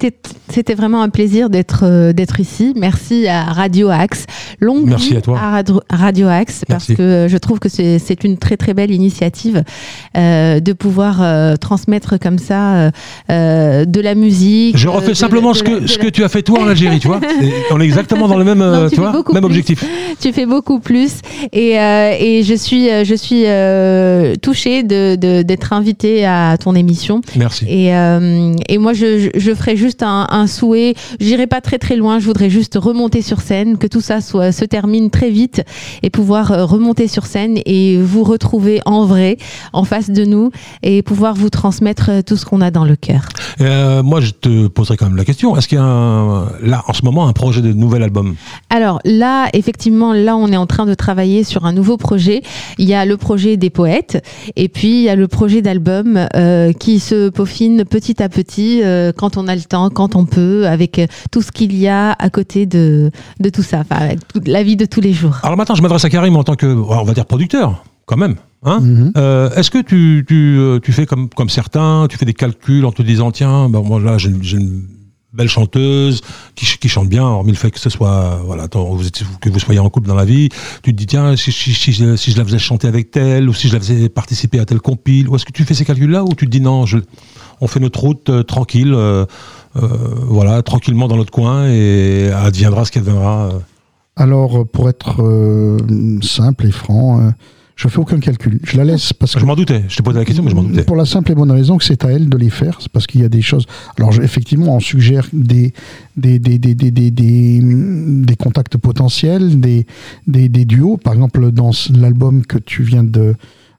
C'était, vraiment un plaisir d'être, euh, d'être ici. Merci à Radio Axe. Longue Merci vie à toi. Radio, Radio Axe, parce que je trouve que c'est, une très très belle initiative euh, de pouvoir euh, transmettre comme ça euh, de la musique. Je refais simplement ce que, ce que tu as fait toi en Algérie, tu vois. On est exactement dans le même, tu vois, même plus. objectif. tu fais beaucoup plus et, euh, et je suis je suis euh, touchée de, de- d'être à ton émission Merci. et, euh, et moi je, je, ferai juste un, un souhait j'irai pas très très loin je voudrais juste remonter sur scène que tout ça soit se termine très vite et pouvoir euh, remonter sur scène et vous retrouver en vrai en face de nous et pouvoir vous transmettre euh, tout ce qu'on a dans le cœur Euh, moi, je te poserai quand même la question. Est-ce qu'il y a un- là, en ce moment, un projet de nouvel album? Alors là, effectivement, là, on est en train de travailler sur un nouveau projet. Il y a le projet des poètes et puis il y a le projet d'album euh, qui se peaufine petit à petit euh, quand on a le temps, quand on peut, avec euh, tout ce qu'il y a à côté de, de tout ça, enfin, avec toute la vie de tous les jours. Alors maintenant, je m'adresse à Karim en tant que, on va dire, producteur, quand même. Hein Mhm. Euh, Est-ce que tu, tu, tu fais comme, comme certains, tu fais des calculs en te disant, tiens, ben, moi là, j'ai une belle chanteuse qui, qui chante bien, hormis le fait que ce soit, voilà, vous êtes- que vous soyez en couple dans la vie, tu te dis, tiens, si, si, si, je- la faisais chanter avec telle, ou si je la faisais participer à tel compile, ou est-ce que tu fais ces calculs-là, ou tu te dis, non, je, on fait notre route euh, tranquille, euh, euh, voilà, tranquillement dans notre coin, et adviendra ce qu'adviendra. euh. Alors, pour être simple et franc, je fais aucun calcul. Je la laisse parce que Je m'en doutais, je t'ai posé la question, mais je m'en doutais. Pour la simple et bonne raison que c'est à elle de les faire, c'est parce qu'il y a des choses. Alors je- effectivement, on suggère des des des des des des, des, contacts potentiels, des, des des duos. Par exemple, dans l'album que tu viens de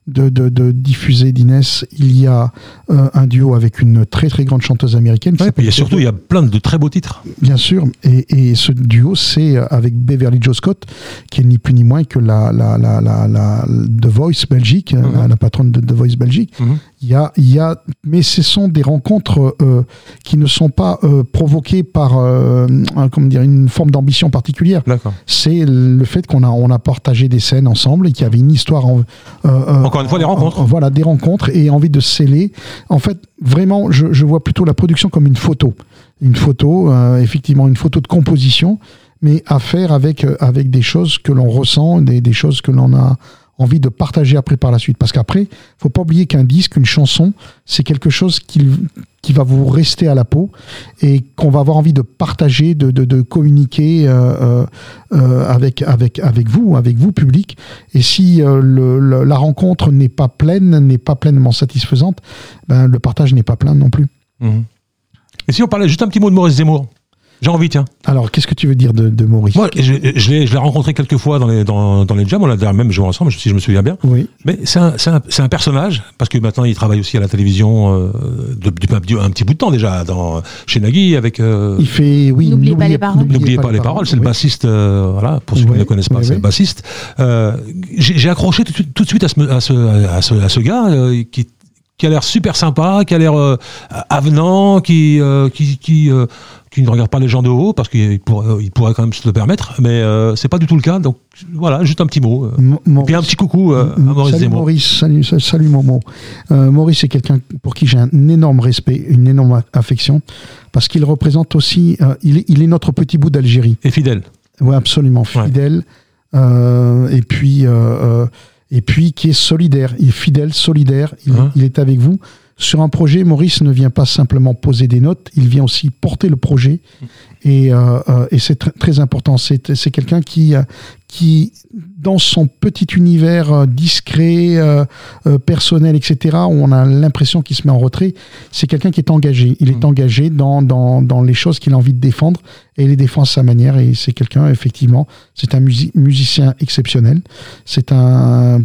de, de, de diffuser d'Inès, il y a euh, un duo avec une très très grande chanteuse américaine. Ouais, puis surtout, il y a plein de très beaux titres. Bien sûr, et, et ce duo, c'est avec Beverly Joe Scott, qui est ni plus ni moins que la, la, la, la, la The Voice Belgique, Mhm. la, la patronne de The Voice Belgique. Mhm. Il y a, il y a, mais ce sont des rencontres euh, qui ne sont pas euh, provoquées par, euh, un- comment dire, une forme d'ambition particulière. C'est le fait qu'on a, on a partagé des scènes ensemble et qu'il y avait une histoire. En, euh, euh, Encore une fois, des rencontres. en- voilà, des rencontres et envie de sceller. En fait, vraiment, je, je vois plutôt la production comme une photo. Une photo, euh, effectivement, une photo de composition, mais à faire avec, avec des choses que l'on ressent, des, des choses que l'on a envie de partager après par la suite. Parce qu'après, faut pas oublier qu'un disque, une chanson, c'est quelque chose qui, qui va vous rester à la peau et qu'on va avoir envie de partager, de, de, de communiquer euh, euh, euh, avec, avec, avec vous, avec vous, public. Et si euh, le, le- la rencontre n'est pas pleine, n'est pas pleinement satisfaisante, ben, le partage n'est pas plein non plus. Mhm. Et si on parlait juste un petit mot de Maurice Zemmour? J'ai envie, tiens. Alors, qu'est-ce que tu veux dire de, de Maurice Moi, je, je l'ai je l'ai rencontré quelques fois dans les, dans, dans les jams, on a même joué ensemble, si je me souviens bien. Oui. Mais c'est un, c'est un, c'est un personnage, parce que maintenant il travaille aussi à la télévision euh, de- depuis un, un petit bout de temps déjà, dans, chez Nagui, avec... euh, Il fait, oui. N'oubliez pas les paroles. N'oubliez pas les paroles, c'est le bassiste, euh, voilà, pour ceux qui ne le connaissent pas, c'est le bassiste. Euh, J'ai accroché tout, de suite- tout de suite à ce, à ce, à ce, à ce gars euh, qui, qui a l'air super sympa, qui a l'air euh, avenant, qui, euh, qui, qui, euh, qui ne regarde pas les gens de haut, parce qu'il pourrait, il pourrait quand même se le permettre, mais euh, c'est pas du tout le cas. Donc voilà, juste un petit mot. euh. Et puis un petit coucou euh, à Maurice salut. Maurice, salut, sa- salut Momo. Euh, Maurice est quelqu'un pour qui j'ai un énorme respect, une énorme affection, parce qu'il représente aussi, euh, il, est, il est notre petit bout d'Algérie. Et fidèle. Ouais, absolument Ouais. fidèle. euh, et puis, euh, euh, et puis qui est solidaire. Il est fidèle, solidaire. Il, Hein il est avec vous. Sur un projet, Maurice ne vient pas simplement poser des notes, il vient aussi porter le projet. Et, euh, euh, et c'est tr- très important. C'est c'est quelqu'un qui, euh, qui, dans son petit univers euh, discret, euh, euh, personnel, etc., où on a l'impression qu'il se met en retrait, c'est quelqu'un qui est engagé. Il est Mm. engagé dans, dans, dans les choses qu'il a envie de défendre et il les défend à sa manière. Et c'est quelqu'un, effectivement, c'est un musi- musicien exceptionnel. C'est un.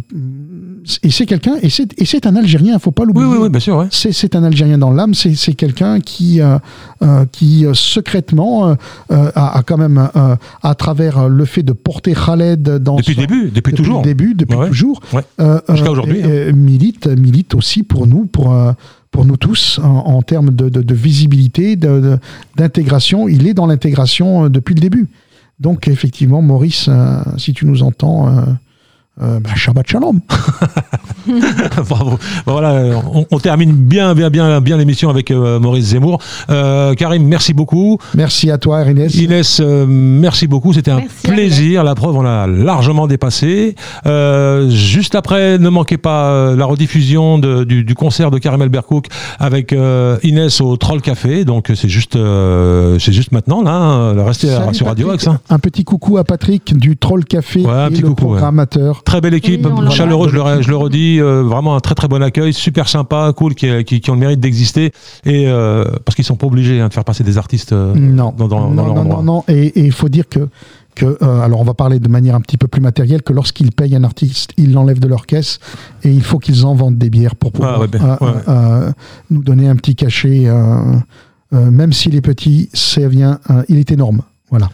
Et c'est quelqu'un, et c'est et c'est un Algérien, il faut pas Oui, l'oublier. oui, oui, bien sûr. Ouais. C'est, un Algérien dans l'âme, c'est, c'est quelqu'un qui, euh, euh, qui euh, secrètement a, a quand même, euh, à travers le fait de porter Khaled dans Depuis son- début, depuis, depuis toujours. le début, depuis Ouais, toujours, Ouais. euh, Jusqu'à euh, aujourd'hui, hein. milite, milite aussi pour nous, pour euh, pour nous tous, en, en termes de, de, de visibilité, de- d'intégration. Il est dans l'intégration depuis le début. Donc effectivement, Maurice, si tu nous entends, euh, bah, Shabbat Shalom. Bravo. Bon, Voilà, on, on termine bien, bien, bien, bien l'émission avec euh, Maurice Zemmour. Euh, Karim, merci beaucoup. Merci à toi, Ernest. Inès, euh, merci beaucoup. C'était un Merci plaisir. La preuve, on a largement dépassé. Euh, juste après, ne manquez pas euh, la rediffusion de- du, du concert de Karim Elbercook avec euh, Inès au Troll Café. Donc c'est juste, euh, c'est juste maintenant là. hein. Restez Salut, sur Radio. Axe. hein. Un petit coucou à Patrick du Troll Café Ouais, un et petit le coucou, ouais. Très belle équipe, Oui, chaleureux, je le, je le redis, euh, vraiment un très très bon accueil, super sympa, cool, qui, qui, qui ont le mérite d'exister, et euh, parce qu'ils sont pas obligés hein, de faire passer des artistes euh, Non, dans, dans, dans non, leur non, endroit. non, non. Et et il faut dire que, que euh, alors on va parler de manière un petit peu plus matérielle, que lorsqu'ils payent un artiste, ils l'enlèvent de leur caisse et il faut qu'ils en vendent des bières pour pouvoir Ah ouais, ben, euh, ouais. euh, nous donner un petit cachet. euh, euh, même s'il est petit, ça vient, euh, il est énorme. Voilà.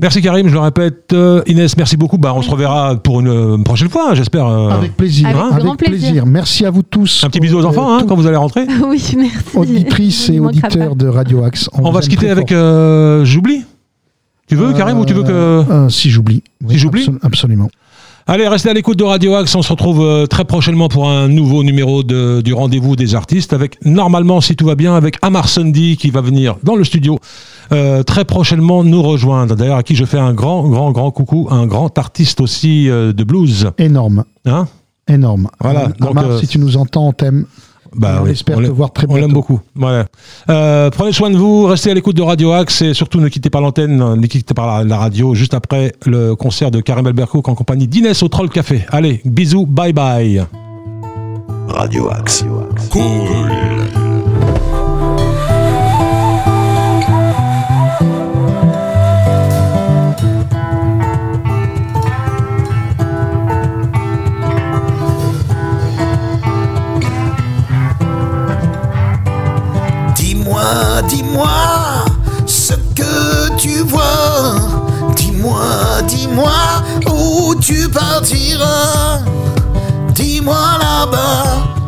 Merci Karim, je le répète. Euh, Inès, merci beaucoup. Bah, on se reverra pour une, une prochaine fois, hein, j'espère. euh, Avec plaisir. Avec grand plaisir. Merci à vous tous. un petit bisou aux Euh, enfants hein, quand vous allez rentrer. oui, merci. Auditrices et auditeurs pas. de Radio Axe. On va se quitter avec euh, J'oublie. Tu veux Karim ou tu veux que... Euh, si j'oublie. Si j'oublie absolu- Absolument. Allez, restez à l'écoute de Radio Axe. On se retrouve euh, très prochainement pour un nouveau numéro de, du rendez-vous des artistes avec, normalement, si tout va bien, avec Amar Sundy qui va venir dans le studio euh, très prochainement nous rejoindre. D'ailleurs, à qui je fais un grand, grand, grand coucou, un grand artiste aussi euh, de blues. Énorme. Hein? Énorme. Voilà, donc, Amar, euh, si tu nous entends, on t'aime. Bah, on oui, espère on te l'aime- voir très On l'aime bientôt. beaucoup. Voilà. Euh, prenez soin de vous, restez à l'écoute de Radio Axe et surtout ne quittez pas l'antenne, ne quittez pas la, la radio juste après le concert de Karim Elbercook en compagnie d'Inès au Troll Café. Allez, bisous, bye bye. Radio Axe. Dis-moi,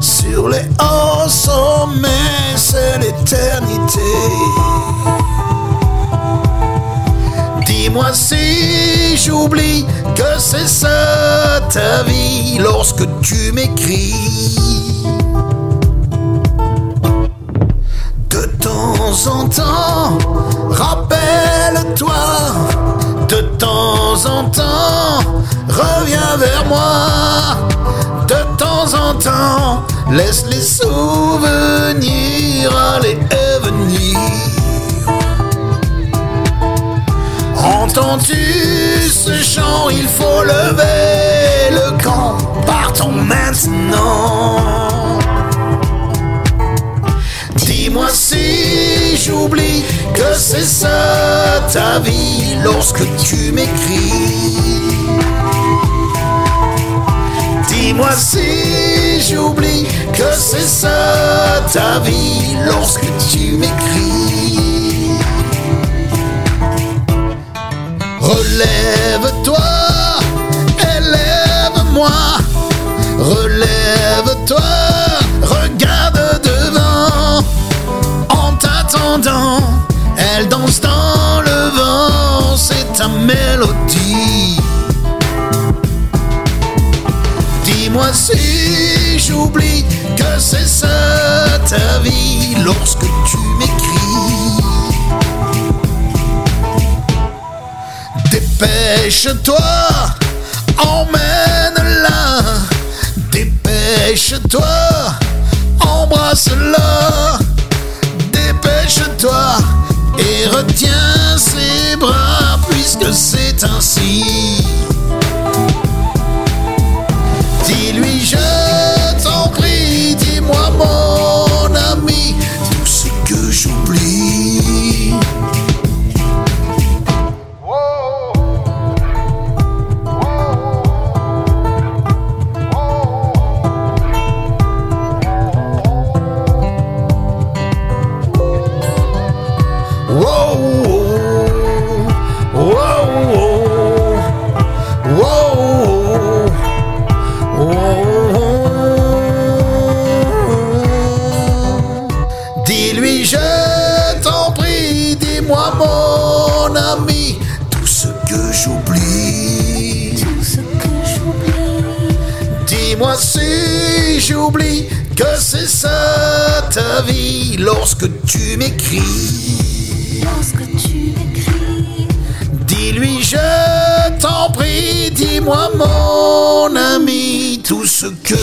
sur les hauts sommets, c'est l'éternité. Dis-moi si j'oublie que c'est ça ta vie lorsque tu m'écris. De temps en temps, rappelle-toi. De temps en temps, reviens vers moi. Temps en temps, laisse les souvenirs aller et venir. Entends-tu ce chant? Il faut lever le camp. Partons maintenant. Dis-moi si j'oublie que c'est ça ta vie lorsque tu m'écris. Dis-moi si j'oublie que c'est ça ta vie lorsque tu m'écris. Relève-toi, élève-moi, relève-toi, regarde devant. En t'attendant, elle danse dans le vent, c'est ta mélodie. J'oublie que c'est ça ta vie lorsque tu m'écris. Dépêche-toi, emmène-la. Dépêche-toi, embrasse-la. Dépêche-toi et retiens ses bras puisque c'est ainsi. Ami,